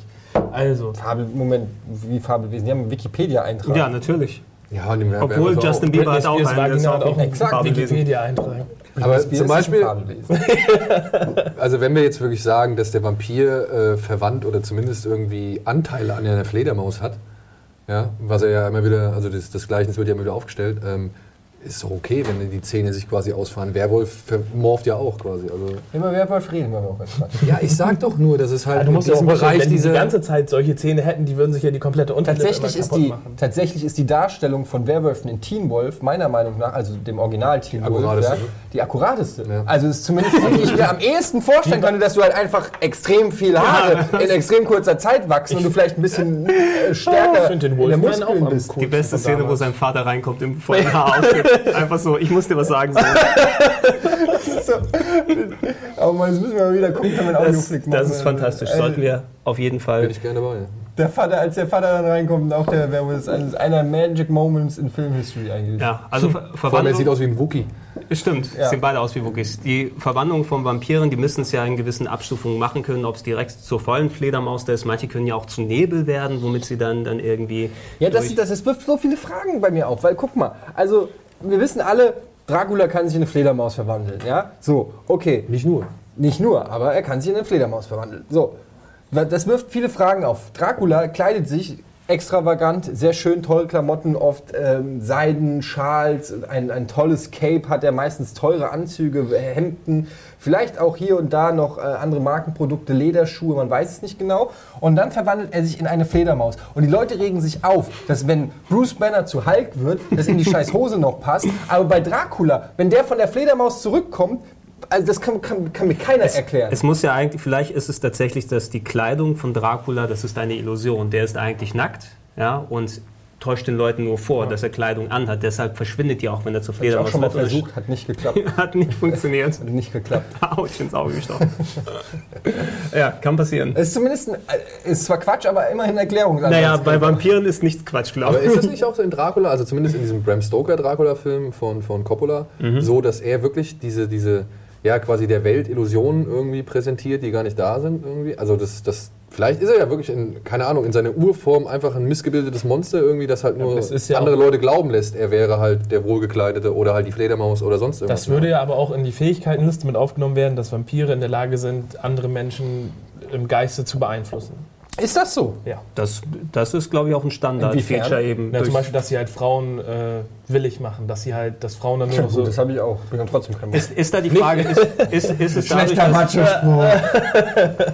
Also, Fabel, Moment, wie Fabelwesen? Die haben einen Wikipedia-Eintrag. Ja, natürlich. Ja, und Werbe- Obwohl Werbe- Justin Bieber hat auch einen, der ist auch Exakt. Fabelwesen. Wikipedia-Eintrag. Aber zum Beispiel, *laughs* also wenn wir jetzt wirklich sagen, dass der Vampir äh, verwandt oder zumindest irgendwie Anteile an einer Fledermaus hat, ja, was er ja immer wieder, also das, das Gleichnis wird ja immer wieder aufgestellt, ähm, ist doch okay, wenn die Zähne sich quasi ausfahren. Werwolf vermorft ja auch quasi. Also Immer Werwolf reden wir auch jetzt. ja, ich sag doch nur, dass es halt Ja, du musst in diesem Bereich wenn die diese die ganze Zeit solche Zähne hätten, die würden sich ja die komplette Unterlippe Tatsächlich ist, die, machen. tatsächlich ist die Darstellung von Werwölfen in Teen Wolf meiner Meinung nach, also dem Original Teen Wolf, akkurateste, ja, ne? die akkurateste. Ja. Also es ist zumindest die, die ich mir am ehesten vorstellen könnte, dass du halt einfach extrem viel Haare in extrem kurzer Zeit wachsen und du vielleicht ein bisschen äh, stärker Ich finde den in der Muskeln bist. Die beste Szene, wo sein Vater reinkommt im vollen Haarausschnitt. *laughs* Einfach so, ich muss dir was sagen. So. So. Aber mal, das müssen wir mal wieder gucken, wenn einen Das, Audioflick machen. das ist fantastisch. Äh, Sollten wir auf jeden bin Fall ich gerne dabei. Der Vater, als der Vater dann reinkommt, auch der Werwolf ist eines einer Magic Moments in Film History eigentlich. Ja, also Ver Vor allem, er Verwandlung. sieht aus wie ein Wookie. Stimmt, Ja. sehen beide aus wie Wookies. Die Verwandlung von Vampiren, die müssen es ja in gewissen Abstufungen machen können, ob es direkt zur vollen Fledermaus da ist. Manche können ja auch zu Nebel werden, womit sie dann, dann irgendwie. Ja, das, das, das wirft so viele Fragen bei mir auf, weil guck mal, also wir wissen alle, Dracula kann sich in eine Fledermaus verwandeln, ja? So, okay. Nicht nur. Nicht nur, aber er kann sich in eine Fledermaus verwandeln. So, das wirft viele Fragen auf. Dracula kleidet sich extravagant, sehr schön, tolle Klamotten, oft ähm, Seiden, Schals, ein, ein tolles Cape hat er, meistens teure Anzüge, Hemden, vielleicht auch hier und da noch äh, andere Markenprodukte, Lederschuhe, man weiß es nicht genau. Und dann verwandelt er sich in eine Fledermaus. Und die Leute regen sich auf, dass wenn Bruce Banner zu Hulk wird, das in die scheiß Hose noch passt. Aber bei Dracula, wenn der von der Fledermaus zurückkommt, also das kann, kann, kann mir keiner erklären. Es muss ja eigentlich, vielleicht ist es tatsächlich, dass die Kleidung von Dracula, das ist eine Illusion. Der ist eigentlich nackt, ja, und täuscht den Leuten nur vor, dass er Kleidung anhat. Deshalb verschwindet die auch, wenn er zur Hab ich auch Fledermaus schon mal wird. versucht, hat nicht geklappt. *laughs* Hat nicht funktioniert. Hat nicht geklappt. *laughs* Autsch, ins Auge gestochen. *laughs* ja, kann passieren. Es ist zumindest ein, äh, ist zwar Quatsch, aber immerhin Erklärung. Naja, bei Vampiren ist nichts Quatsch, glaube Aber ich. ist das nicht auch so in Dracula, also zumindest in diesem Bram Stoker Dracula-Film von, von Coppola, so, dass er wirklich diese, diese, ja, quasi der Welt Illusionen irgendwie präsentiert, die gar nicht da sind irgendwie? Also das, das, vielleicht ist er ja wirklich in, keine Ahnung, in seiner Urform einfach ein missgebildetes Monster irgendwie, das halt nur das ist ja andere Leute glauben lässt, er wäre halt der Wohlgekleidete oder halt die Fledermaus oder sonst irgendwas. Das würde ja aber auch in die Fähigkeitenliste mit aufgenommen werden, dass Vampire in der Lage sind, andere Menschen im Geiste zu beeinflussen. Ist das so? Ja. Das, das ist, glaube ich, auch ein Standard-Feature eben. Ja, durch- zum Beispiel, dass sie halt Frauen äh, willig machen, dass sie halt, dass Frauen dann nur noch so. gut, das habe ich auch. Bin dann trotzdem kein ist, ist da die Frage, ist, ist, ist, es dadurch, Schlechter dass,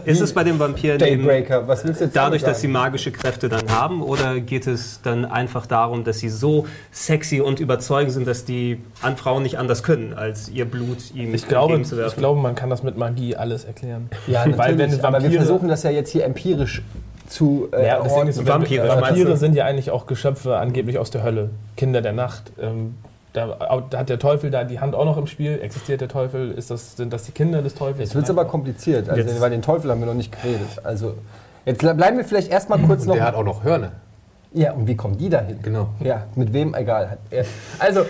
*laughs* ist es bei den Vampiren eben Daybreaker. Was willst du jetzt dadurch, dass sie magische Kräfte dann haben? Oder geht es dann einfach darum, dass sie so sexy und überzeugend sind, dass die an Frauen nicht anders können, als ihr Blut ihm ich glaube, entgegenzuwerfen? ich glaube, man kann das mit Magie alles erklären. Ja, Weil wenn natürlich, aber wir Vampire- versuchen das ja jetzt hier empirisch zu äh, Ja, das Ding ist. Vampire, Vampire, sind ja eigentlich auch Geschöpfe angeblich aus der Hölle. Kinder der Nacht. Ähm, da, da hat der Teufel da die Hand auch noch im Spiel. Existiert der Teufel? Ist das, sind das die Kinder des Teufels? Jetzt wird es aber kompliziert, also, Jetzt- weil den Teufel haben wir noch nicht geredet. Also, jetzt bleiben wir vielleicht erstmal kurz noch. Der hat auch noch Hörner. Ja, und wie kommen die dahin? Genau. Ja, mit wem, egal. Also,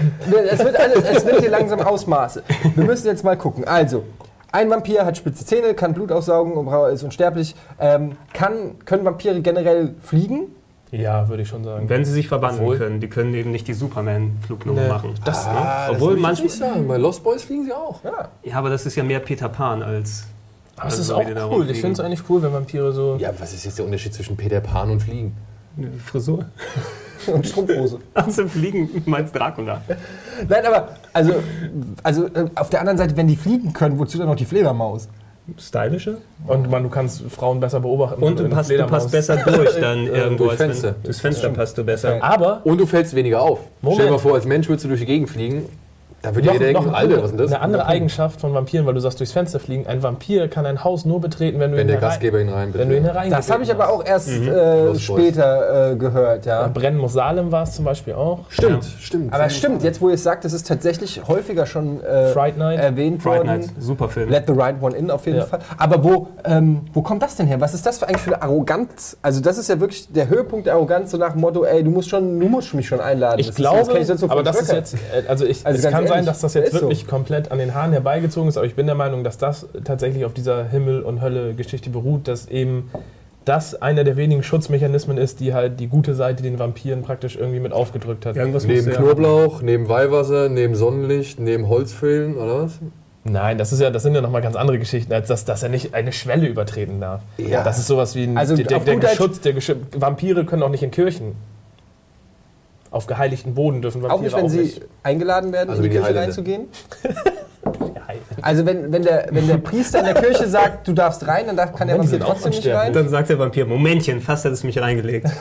es wird, alles, es wird hier langsam Ausmaße. Wir müssen jetzt mal gucken. Also, ein Vampir hat spitze Zähne, kann Blut aufsaugen und ist unsterblich. Ähm, kann, können Vampire generell fliegen? Ja, würde ich schon sagen. Wenn sie sich verwandeln Obwohl- können, die können eben nicht die Superman-Flugnummer Nee, machen. das- Ah, das Obwohl ich manchmal- nicht sagen. Bei Lost Boys fliegen sie auch. Ja. Ja, aber das ist ja mehr Peter Pan als. Aber es Also ist auch cool. Ich finde es eigentlich cool, wenn Vampire so. Ja, was ist jetzt der Unterschied zwischen Peter Pan und Fliegen? eine Frisur. *laughs* *laughs* Und Strumpfhose. Also fliegen meinst Dracula. Nein, aber, also, also äh, auf der anderen Seite, wenn die fliegen können, wozu dann noch die Fledermaus? Stylische? Und man, du kannst Frauen besser beobachten. Und du passt, du Fledermaus- passt besser durch dann *laughs* irgendwo. durchs als wenn- Fenster. Durchs Fenster passt du besser. Aber Und du fällst weniger auf. Moment. Stell dir mal vor, als Mensch würdest du durch die Gegend fliegen. Da würde noch, jeder denken, noch Alter, was ist denn das? eine andere Eigenschaft von Vampiren, weil du sagst, durchs Fenster fliegen. Ein Vampir kann ein Haus nur betreten, wenn du Wenn ihn der Gastgeber ihn rein wenn du ihn herein Das habe ich aber auch erst Mhm. äh, später äh, gehört, ja. Brennen muss Salem war es zum Beispiel auch. Stimmt, stimmt. Aber stimmt, jetzt wo ihr es sagt, das ist tatsächlich häufiger schon äh, Fright Night. erwähnt Fright worden. Night, super Film. Let the right one in auf jeden Ja. Fall. Aber wo, ähm, wo kommt das denn her? Was ist das für eigentlich für eine Arroganz? Also das ist ja wirklich der Höhepunkt der Arroganz, so nach dem Motto, ey, du musst, schon, du musst mich schon einladen. Ich Das ist- glaube, das kenn ich aber das ist jetzt, äh, also, ich, Also es ganz kann sein, dass das jetzt ist so. wirklich komplett an den Haaren herbeigezogen ist, aber ich bin der Meinung, dass das tatsächlich auf dieser Himmel- und Hölle-Geschichte beruht, dass eben das einer der wenigen Schutzmechanismen ist, die halt die gute Seite den Vampiren praktisch irgendwie mit aufgedrückt hat. Irgendwas Neben Knoblauch, neben Weihwasser, neben Sonnenlicht, neben Holzfällen, oder was? Nein, das, ist ja, das sind ja nochmal ganz andere Geschichten, als dass, dass er nicht eine Schwelle übertreten darf. Ja. Das ist sowas wie ein, Also der, der, auf der Geschutz, der Vampire können auch nicht in Kirchen. Auf geheiligten Boden dürfen Vampire Auch nicht, wenn sie eingeladen werden, Also in die die Kirche reinzugehen? *laughs* Also wenn, wenn, der, wenn der Priester in der Kirche sagt, du darfst rein, dann darf, kann der Wenn, die Vampir auch trotzdem nicht rein? Dann sagt der Vampir, Momentchen, fast hat es mich reingelegt. *laughs*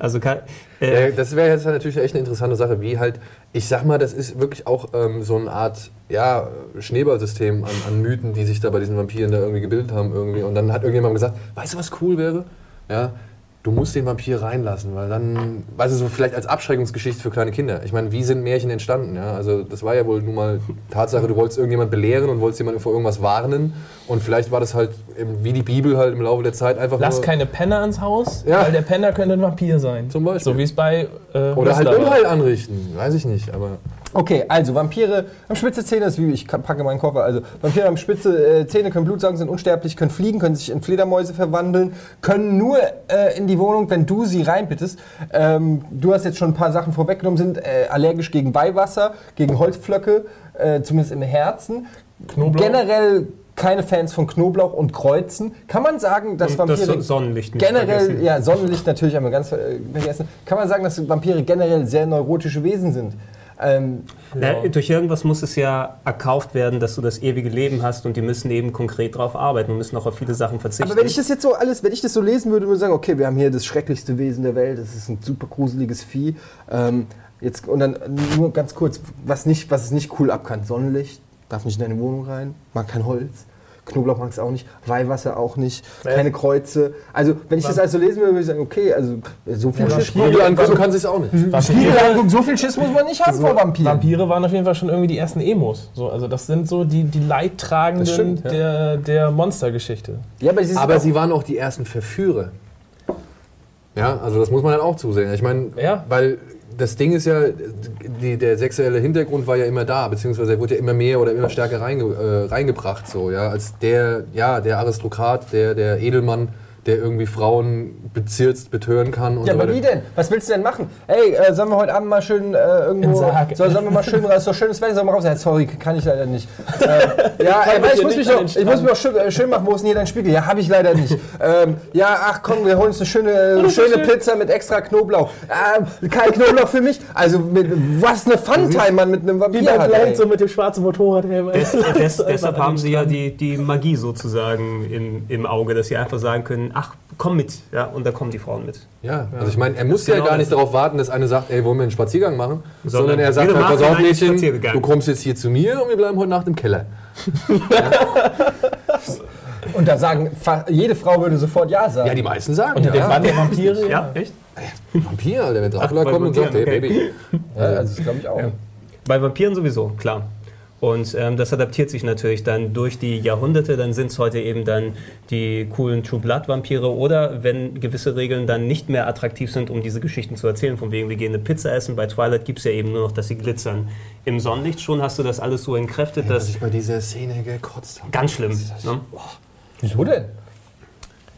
Also kann, äh, das wäre jetzt natürlich echt eine interessante Sache, wie halt, ich sag mal, das ist wirklich auch ähm, so eine Art ja, Schneeballsystem an, an Mythen, die sich da bei diesen Vampiren da irgendwie gebildet haben irgendwie. Und dann hat irgendjemand gesagt, weißt du, was cool wäre? Ja, du musst den Vampir reinlassen, weil dann, weißt du, so vielleicht als Abschreckungsgeschichte für kleine Kinder. Ich meine, wie sind Märchen entstanden? Ja? Also das war ja wohl nun mal Tatsache, du wolltest irgendjemand belehren und wolltest jemanden vor irgendwas warnen und vielleicht war das halt wie die Bibel halt im Laufe der Zeit einfach Lass keine Penner ins Haus, Ja. weil der Penner könnte ein Vampir sein. Zum Beispiel. So wie es bei äh, Oder halt. Unheil anrichten, weiß ich nicht, aber... Okay, also Vampire haben spitze Zähne, das ist wie ich packe meinen Koffer. Also Vampire haben spitze äh, Zähne, können Blut saugen, sind unsterblich, können fliegen, können sich in Fledermäuse verwandeln, können nur äh, in die Wohnung, wenn du sie reinbittest. Ähm, du hast jetzt schon ein paar Sachen vorweggenommen, sind äh, allergisch gegen Weihwasser, gegen Holzpflöcke, äh, zumindest im Herzen. Knoblauch? Generell keine Fans von Knoblauch und Kreuzen. Kann man sagen, dass Und Vampire das Sonnenlicht nicht generell, vergessen. ja, Sonnenlicht natürlich haben wir ganz äh, vergessen. Kann man sagen, dass Vampire generell sehr neurotische Wesen sind? Ähm, Na, durch irgendwas muss es ja erkauft werden, dass du das ewige Leben hast und die müssen eben konkret darauf arbeiten und müssen auch auf viele Sachen verzichten. Aber wenn ich das jetzt so alles, wenn ich das so lesen würde, würde ich sagen, okay, wir haben hier das schrecklichste Wesen der Welt, das ist ein super gruseliges Vieh. Ähm, jetzt, und dann nur ganz kurz, was, nicht, was es nicht cool ab kann. Sonnenlicht, darf nicht in deine Wohnung rein, mag kein Holz. Knoblauch mag es auch nicht, Weihwasser auch nicht, keine Kreuze. Also, wenn ich das alles so lesen würde, würde ich sagen, okay, also so viel Schiss. Spiegel angucken kann sich auch nicht. So viel Schiss muss man nicht haben vor Vampiren. Vampire waren auf jeden Fall schon irgendwie die ersten Emos. So, also das sind so die, die Leidtragenden stimmt, ja. der, der Monstergeschichte. Ja, aber, Aber sie waren auch die ersten Verführer. Ja, also das muss man halt auch zusehen. Ich meine, Ja. weil das Ding ist ja, die, der sexuelle Hintergrund war ja immer da, beziehungsweise er wurde ja immer mehr oder immer stärker reinge, äh, reingebracht, so, ja, als der, ja, der Aristokrat, der, der Edelmann, der irgendwie Frauen bezirzt, betören kann und Ja, so aber wie denn? Was willst du denn machen? Ey, äh, sollen wir heute Abend mal schön äh, irgendwo. Soll, sollen wir mal schön, es ist doch schönes Wetter, sollen wir raus? Ja, sorry, kann ich leider nicht. *laughs* Äh, ja, ey, mit ich muss nicht mich doch, ich muss mich doch schön, äh, schön machen, wo ist denn hier dein Spiegel? Ja, habe ich leider nicht. Ähm, ja, ach komm, wir holen uns eine schöne, *laughs* schöne Pizza mit extra Knoblauch. Ähm, kein Knoblauch für mich? Also, mit, was eine Funtime man mit einem Vampir hat. ey. mit dem schwarzen Motorradhelm. Des, des, *laughs* deshalb haben sie ja die, die Magie sozusagen im, im Auge, dass sie einfach sagen können, ach, komm mit. Ja, und da kommen die Frauen mit. Ja, also ich meine, er muss ja genau gar nicht darauf warten, dass eine sagt, ey, wollen wir einen Spaziergang machen? Sondern Sondern er sagt halt, pass auf, Mädchen, du kommst jetzt hier zu mir und wir bleiben heute Nacht im Keller. *laughs* Und da sagen, jede Frau würde sofort Ja sagen. Ja, die meisten sagen Unter dem ja. Bann der Vampire? *laughs* Ja, echt? Vampir, Alter, wenn Dracula kommt und sagt, hey, okay. Baby. Ja, also, das glaube ich auch. Bei Vampiren sowieso, klar. Und ähm, das adaptiert sich natürlich dann durch die Jahrhunderte. Dann sind es heute eben dann die coolen True Blood Vampire oder wenn gewisse Regeln dann nicht mehr attraktiv sind, um diese Geschichten zu erzählen, von wegen wir gehen eine Pizza essen. Bei Twilight gibt es ja eben nur noch, dass sie glitzern. Im Sonnenlicht schon hast du das alles so entkräftet, Dass dass ich bei dieser Szene gekotzt habe. ganz schlimm. Ne? Wieso denn?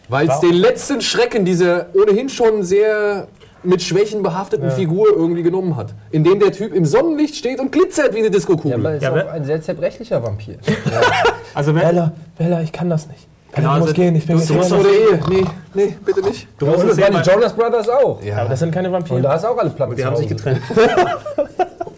Weil es den letzten Schrecken dieser ohnehin schon sehr mit Schwächen behafteten Figur irgendwie genommen hat. In dem der Typ im Sonnenlicht steht und glitzert wie eine Diskokugel. Ja, aber ist Ja, auch ein sehr zerbrechlicher Vampir. *laughs* Also wenn, Bella, Bella, ich kann das nicht. Bella, Genau, ich muss also gehen, ich bin du- musst. Oder Ehe. Nee, nee, bitte nicht. du Ja, musst und es das waren die Jonas Brothers auch. Ja. Aber das sind keine Und Vampire. da hast du auch alle Platten die haben sich getrennt. *laughs*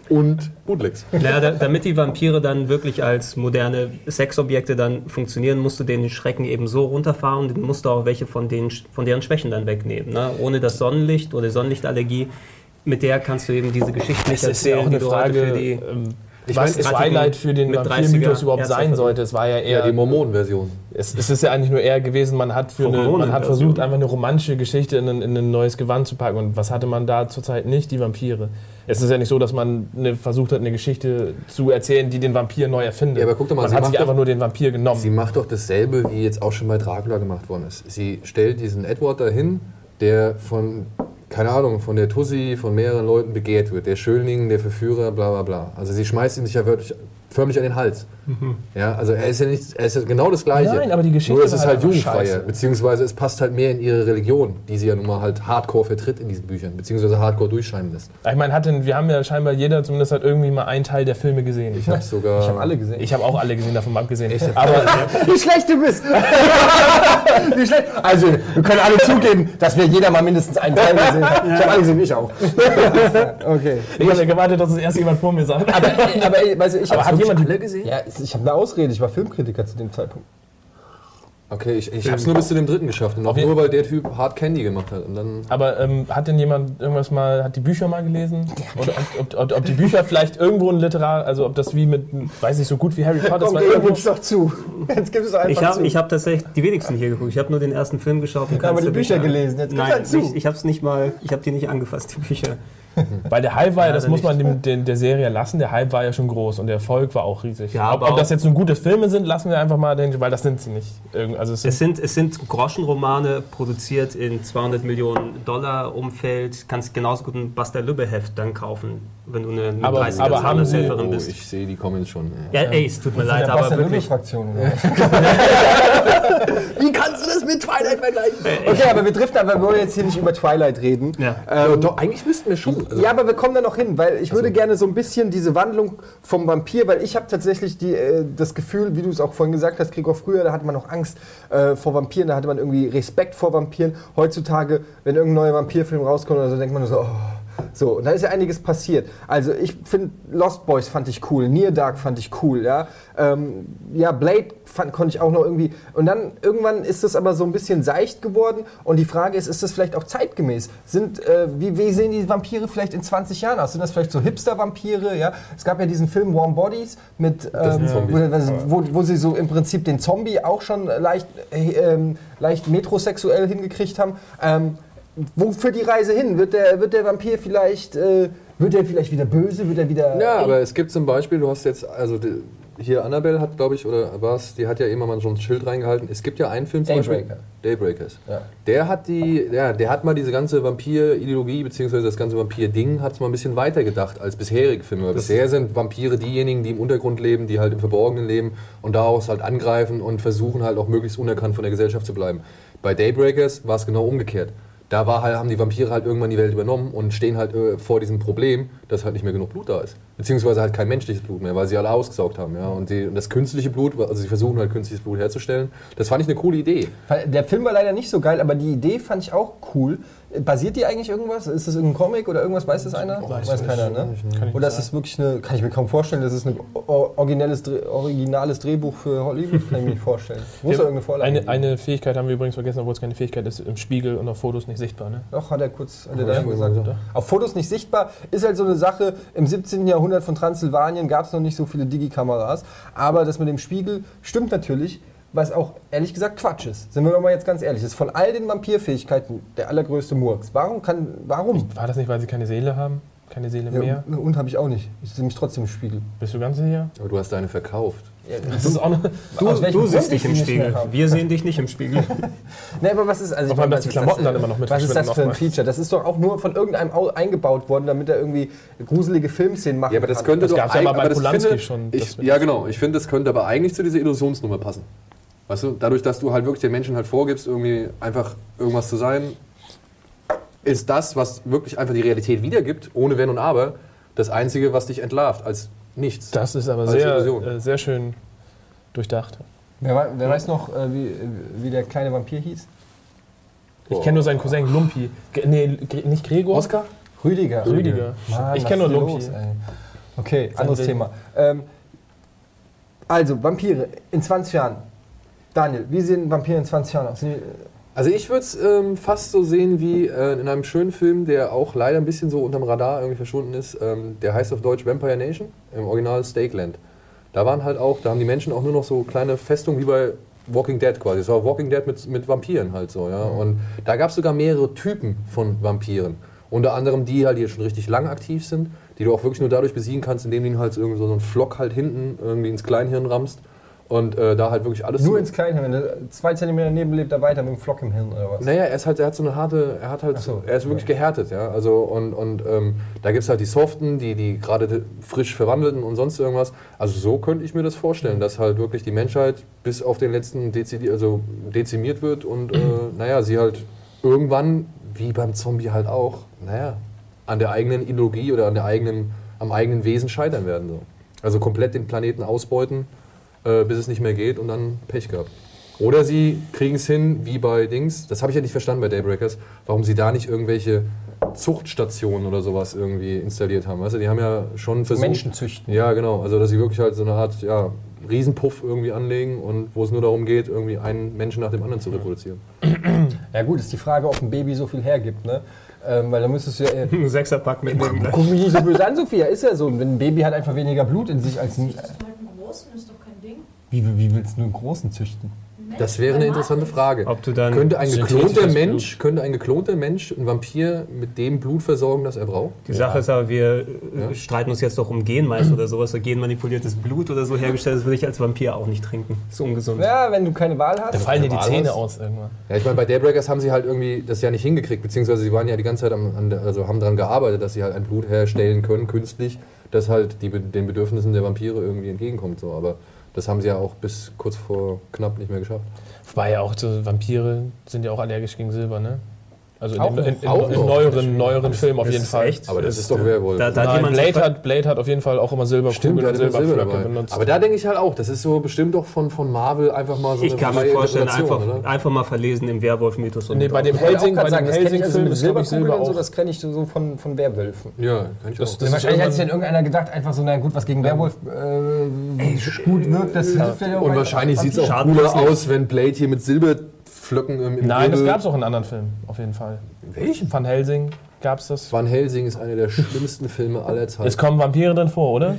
Und Bootlegs. Naja, da, damit die Vampire dann wirklich als moderne Sexobjekte dann funktionieren, musst du den Schrecken eben so runterfahren, dann musst du auch welche von, den, von deren Schwächen dann wegnehmen. Ne? Ohne das Sonnenlicht oder Sonnenlichtallergie, mit der kannst du eben diese Geschichte nicht Es ist ja erzählen, auch eine die du heute Frage, für die... ähm, Ich was meine, Twilight für den Vampir-Mythos 30er überhaupt sein sollte. Es war ja eher Ja, die Mormonen-Version. Es, es ist ja eigentlich nur eher gewesen, man hat, für eine, man hat versucht, einfach eine romantische Geschichte in ein, in ein neues Gewand zu packen. Und was hatte man da zurzeit nicht? Die Vampire. Es ist ja nicht so, dass man eine, versucht hat, eine Geschichte zu erzählen, die den Vampir neu erfindet. Ja, aber guck doch mal, man sie hat sich doch- einfach nur den Vampir genommen. Sie macht doch dasselbe, wie jetzt auch schon bei Dracula gemacht worden ist. Sie stellt diesen Edward dahin, der von, keine Ahnung, von der Tussi, von mehreren Leuten begehrt wird. Der Schönling, der Verführer, bla bla bla. Also sie schmeißt ihn sich ja wirklich förmlich an den Hals. Ja, also er ist ja nicht, er ist ja genau das Gleiche. Nein, aber die Geschichte Nur es ist halt halt jugendfreier, beziehungsweise es passt halt mehr in ihre Religion, die sie ja nun mal halt hardcore vertritt in diesen Büchern, beziehungsweise hardcore durchscheinen lässt. Ich meine, hat denn, wir haben ja scheinbar jeder zumindest hat irgendwie mal einen Teil der Filme gesehen. Ich habe sogar... Ich habe alle gesehen. Ich habe auch alle gesehen, davon mal abgesehen. Aber *laughs* Wie schlecht du bist! *laughs* Wie schlecht. Also, wir können alle zugeben, dass wir jeder mal mindestens einen Teil gesehen haben. Ich habe alle gesehen, ich auch. *laughs* okay. ich habe ja gewartet, dass es erst jemand vor mir sagt. Aber, aber du, ich Aber hat jemand die- alle gesehen? Ja, ich habe eine Ausrede, ich war Filmkritiker zu dem Zeitpunkt. Okay, ich, ich hab's nur bis zu dem dritten geschafft. Und auch nur, weil der Typ Hard Candy gemacht hat. Und dann Aber ähm, hat denn jemand irgendwas mal, hat die Bücher mal gelesen? Und ob, ob, ob die Bücher vielleicht irgendwo ein Literar, also ob das wie mit, weiß ich, so gut wie Harry Potter, Komm, irgendwo, gib's doch zu. Jetzt gib's doch einfach Ich habe zu. ich hab tatsächlich die wenigsten hier geguckt. Ich habe nur den ersten Film geschaut. und Ja, aber die Bücher gelesen. Jetzt Nein, halt zu. ich, ich habe es nicht mal, ich habe die nicht angefasst, die Bücher. *laughs* weil der Hype war ja, das muss man dem, den, der Serie lassen, der Hype war ja schon groß und der Erfolg war auch riesig. Ja, ob, aber ob das jetzt nun gute Filme sind, lassen wir einfach mal den, weil das sind sie nicht. Also es Es sind, sind, es sind Groschenromane produziert in 200 Millionen Dollar Umfeld. Kannst genauso gut ein Buster Lübbe Heft dann kaufen, wenn du eine, Aber- 30er aber haben Sie- oh, bist. ich sehe die Comments schon. Ja. Ja, ey, es tut mir leid, aber Buster wirklich. Fraktion. *laughs* Wie kannst du das mit Twilight vergleichen? Okay, aber wir driften, aber wir wollen jetzt hier nicht über Twilight reden. Ja. Ähm, doch, eigentlich müssten wir schon. Also, Ja, aber wir kommen da noch hin, weil ich würde gerne so ein bisschen diese Wandlung vom Vampir, weil ich habe tatsächlich die, äh, das Gefühl, wie du es auch vorhin gesagt hast, Gregor, früher, da hatte man noch Angst äh, vor Vampiren, da hatte man irgendwie Respekt vor Vampiren. Heutzutage, wenn irgendein neuer Vampirfilm rauskommt oder so, denkt man nur so, oh. So, und da ist ja einiges passiert. Also ich finde, Lost Boys fand ich cool, Near Dark fand ich cool, ja. Ähm, ja, Blade fand, konnte ich auch noch irgendwie. Und dann irgendwann ist das aber so ein bisschen seicht geworden. Und die Frage ist, ist das vielleicht auch zeitgemäß? Sind, äh, wie, wie sehen die Vampire vielleicht in 20 Jahren aus? Sind das vielleicht so Hipster-Vampire? Ja? Es gab ja diesen Film Warm Bodies mit, ähm, wo, wo, wo sie so im Prinzip den Zombie auch schon leicht, äh, ähm, leicht metrosexuell hingekriegt haben. Ähm, wo führt die Reise hin? Wird der, wird der Vampir vielleicht, äh, wird er vielleicht wieder böse? Wird er wieder. Ja, aber es gibt zum Beispiel, du hast jetzt, also die, hier Annabelle hat, glaube ich, oder was, die hat ja immer mal so ein Schild reingehalten. Es gibt ja einen Film zum Daybreaker. Beispiel. Daybreakers. Ja. Der hat die, ja, der hat mal diese ganze Vampir-Ideologie, beziehungsweise das ganze Vampir-Ding, hat es mal ein bisschen weiter gedacht als bisherige Filme. Weil bisher sind Vampire diejenigen, die im Untergrund leben, die halt im Verborgenen leben und daraus halt angreifen und versuchen halt auch möglichst unerkannt von der Gesellschaft zu bleiben. Bei Daybreakers war es genau umgekehrt. Da war halt, haben die Vampire halt irgendwann die Welt übernommen und stehen halt äh, vor diesem Problem, dass halt nicht mehr genug Blut da ist. Beziehungsweise halt kein menschliches Blut mehr, weil sie alle ausgesaugt haben. Ja? Und, die, und das künstliche Blut, also sie versuchen halt künstliches Blut herzustellen, das fand ich eine coole Idee. Der Film war leider nicht so geil, aber die Idee fand ich auch cool. Basiert die eigentlich irgendwas? Ist das irgendein Comic oder irgendwas? Weiß das einer? Weiß Weiß keiner, nicht. ne? Kann ich Oder nicht ist das wirklich eine, kann ich mir kaum vorstellen, das ist ein originelles, originales Drehbuch für Hollywood? Kann ich mir nicht vorstellen. Muss ja irgendeine Vorlage eine, eine Fähigkeit haben wir übrigens vergessen, obwohl es keine Fähigkeit ist, im Spiegel und auf Fotos nicht sichtbar. Ne? Doch, hat er kurz hat er Ja, gesagt. ja. Auf Fotos nicht sichtbar, ist halt so eine Sache. Im 17. Jahrhundert von Transsilvanien gab es noch nicht so viele Digi-Kameras. Aber das mit dem Spiegel stimmt natürlich, was auch ehrlich gesagt Quatsch ist. Sind wir doch mal jetzt ganz ehrlich. Das ist von all den Vampirfähigkeiten der allergrößte Murks. Warum kann. Warum? War das nicht, weil sie keine Seele haben? Keine Seele mehr? Ja, und habe ich auch nicht. Ich sehe mich trotzdem im Spiegel. Bist du ganz sicher? Aber du hast deine verkauft. Das ist auch eine, *laughs* Du, Aus du siehst ich dich im Spiegel. Wir sehen dich nicht im Spiegel. *laughs* Nee, aber was ist also Vor allem, meine, dass die Klamotten das, dann immer noch mit Was ist das für ein. Feature? Das ist doch auch nur von irgendeinem au- eingebaut worden, damit er irgendwie gruselige Filmszenen machen Ja, aber das kann. könnte Das doch gab's ja mal bei aber das Polanski finde, schon, Ich, das ja, genau. Ich finde, das könnte aber eigentlich zu dieser Illusionsnummer passen. Weißt du, dadurch, dass du halt wirklich den Menschen halt vorgibst, irgendwie einfach irgendwas zu sein, ist das, was wirklich einfach die Realität wiedergibt, ohne Wenn und Aber, das Einzige, was dich entlarvt, als nichts. das ist aber sehr, äh, sehr schön durchdacht. Wer, wer weiß noch, äh, wie, wie der kleine Vampir hieß? Ich kenne nur seinen Cousin Lumpi. G nee, nicht Gregor? Oscar? Rüdiger. Rüdiger. Mann, ich kenne nur Lumpi. los? Okay, anderes Thema. Ähm, also, Vampire in 20 Jahren. Daniel, wie sehen Vampire in 20 Jahren aus? Sind die- Also ich würde es ähm, fast so sehen wie äh, in einem schönen Film, der auch leider ein bisschen so unterm Radar irgendwie verschwunden ist. Ähm, der heißt auf Deutsch Vampire Nation, im Original Stakeland. Da waren halt auch, da haben die Menschen auch nur noch so kleine Festungen wie bei Walking Dead quasi. Es war Walking Dead mit, mit Vampiren halt so, ja. Und da gab es sogar mehrere Typen von Vampiren. Unter anderem die halt, die schon richtig lang aktiv sind, die du auch wirklich nur dadurch besiegen kannst, indem du ihnen halt irgendwie so einen Flock halt hinten irgendwie ins Kleinhirn rammst und äh, da halt wirklich alles Nur ins Kleinhirn, wenn er zwei Zentimeter daneben lebt, er weiter mit dem Flock im Hirn oder was? naja, er ist halt, er hat so eine harte, er hat halt, so, er ist wirklich gehärtet, ja. Also und, und ähm, da gibt es halt die Soften, die, die gerade frisch verwandelten und sonst irgendwas. Also so könnte ich mir das vorstellen, dass halt wirklich die Menschheit bis auf den letzten Dezidi also dezimiert wird und äh, *clears throat* naja, sie halt irgendwann, wie beim Zombie halt auch, naja, an der eigenen Ideologie oder an der eigenen, am eigenen Wesen scheitern werden. So. Also komplett den Planeten ausbeuten, bis es nicht mehr geht und dann Pech gehabt. Oder sie kriegen es hin, wie bei Dings, das habe ich ja nicht verstanden bei Daybreakers, warum sie da nicht irgendwelche Zuchtstationen oder sowas irgendwie installiert haben. Weißt du, die haben ja schon versucht. Menschen züchten. Ja, genau. Also, dass sie wirklich halt so eine Art ja, Riesenpuff irgendwie anlegen und wo es nur darum geht, irgendwie einen Menschen nach dem anderen zu reproduzieren. *clears throat* Ja gut, ist die Frage, ob ein Baby so viel hergibt, ne? Ähm, weil dann müsstest du ja... Äh, *laughs* Ein Sechserpack mitnehmen. guck mich nicht so böse an, Sophia, ist ja so. Wenn ein Baby hat einfach weniger Blut in sich als ein... Das ist halt ein großen, ist doch. Wie, wie willst du einen großen züchten? Das wäre eine interessante Frage. Ob du dann Könnte ein geklonter Mensch, könnte ein geklonter Mensch einen Vampir mit dem Blut versorgen, das er braucht? Die Sache ist aber, wir äh, Ja. streiten uns jetzt doch um Genmais oder sowas, so genmanipuliertes Blut oder so hergestellt, das würde ich als Vampir auch nicht trinken. ist ungesund. Ja, wenn du keine Wahl hast. Da fallen dir die Wahl Zähne hast. aus irgendwann. Ja, ich meine, bei Daybreakers haben sie halt irgendwie das ja nicht hingekriegt, beziehungsweise sie waren ja die ganze Zeit am, an der, also haben daran gearbeitet, dass sie halt ein Blut herstellen können, künstlich, das halt die, den Bedürfnissen der Vampire irgendwie entgegenkommt. So. Aber das haben sie ja auch bis kurz vor knapp nicht mehr geschafft. Wobei ja auch so Vampire sind ja auch allergisch gegen Silber, ne? Also in, in, in, in Auch neueren, neueren Filmen auf Das jeden ist Fall. echt? Aber das ist doch Werwolf. Da, da Nein, Blade, hat, Blade hat auf jeden Fall auch immer Silberkugeln und Silber Silberflöcke dabei. benutzt. Aber da denke ich halt auch, das ist so bestimmt doch von, von Marvel einfach mal so Ich kann mir vorstellen, einfach, oder? einfach mal verlesen im Werwolf-Mythos. und Nee, bei dem Helsing, bei das also Helsing-Film mit ist, Silberkugeln Silber und so, das kenne ich so von, von Werwölfen. Ja, kann ich Das- auch. das- Wahrscheinlich hat sich dann irgendeiner gedacht, einfach so, na gut, was gegen Werwolf äh, gut wirkt, das hilft ja auch Und wahrscheinlich sieht es auch Schaden cooler aus, wenn Blade hier mit Silberflöcken im, im Nein, das Wirbel- gab es auch in anderen Filmen, auf jeden Fall. Welchen? Van Helsing gab es das. Van Helsing ist einer der schlimmsten Filme aller Zeiten. Es kommen Vampire drin vor, oder?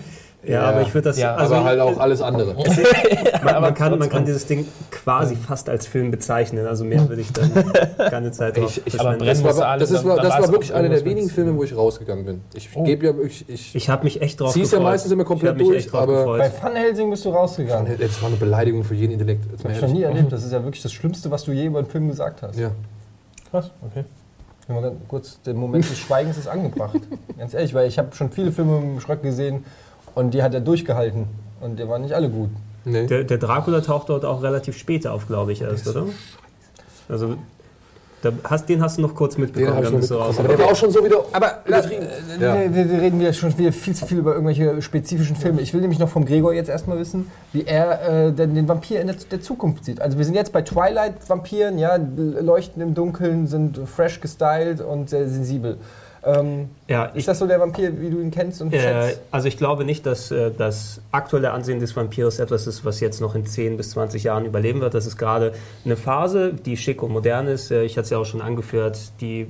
Ja, aber ich würde das. Ja, also, aber halt auch alles andere. *laughs* man, man, kann, man kann dieses Ding quasi fast als Film bezeichnen. Also mehr würde ich dann *laughs* keine Zeit drauf Ich, ich, Aber das war, alles, das ist, dann- war, das war wirklich einer der wenigen Filme, wo ich rausgegangen bin. Ich Oh. gebe ja wirklich. Ich, Ich habe mich echt drauf Zieh's ja gefreut. meistens immer komplett ich durch, echt drauf aber- Bei gefreut. Van Helsing bist du rausgegangen. das war eine Beleidigung für jeden Intellekt. Das habe ich noch nie erlebt. Das ist ja wirklich das Schlimmste, was du je über einen Film gesagt hast. Ja. Krass, okay. Ich kurz, der Moment des Schweigens ist angebracht. *laughs* Ganz ehrlich, weil ich habe schon viele Filme im Schröck gesehen und die hat er durchgehalten. Und die waren nicht alle gut. Nee. Der, der Dracula taucht dort auch relativ spät auf, glaube ich, erst, oder? Also, da hast, den hast du noch kurz mitbekommen. Den mitbekommen. raus. Aber der war auch schon so wieder. Aber Übertrieben. äh, Ja. wir, wir reden wieder schon wieder viel zu viel über irgendwelche spezifischen Filme. Ich will nämlich noch vom Gregor jetzt erstmal wissen, wie er äh, denn den Vampir in der, der Zukunft sieht. Also wir sind jetzt bei Twilight-Vampiren, ja, leuchten im Dunkeln, sind fresh gestylt und sehr sensibel. Ähm, Ja, ich, ist das so der Vampir, wie du ihn kennst und äh, schätzt? also ich glaube nicht, dass äh, das aktuelle Ansehen des Vampirs etwas ist, was jetzt noch in 10 bis 20 Jahren überleben wird. Das ist gerade eine Phase, die schick und modern ist. Äh, ich hatte es ja auch schon angeführt, die, äh,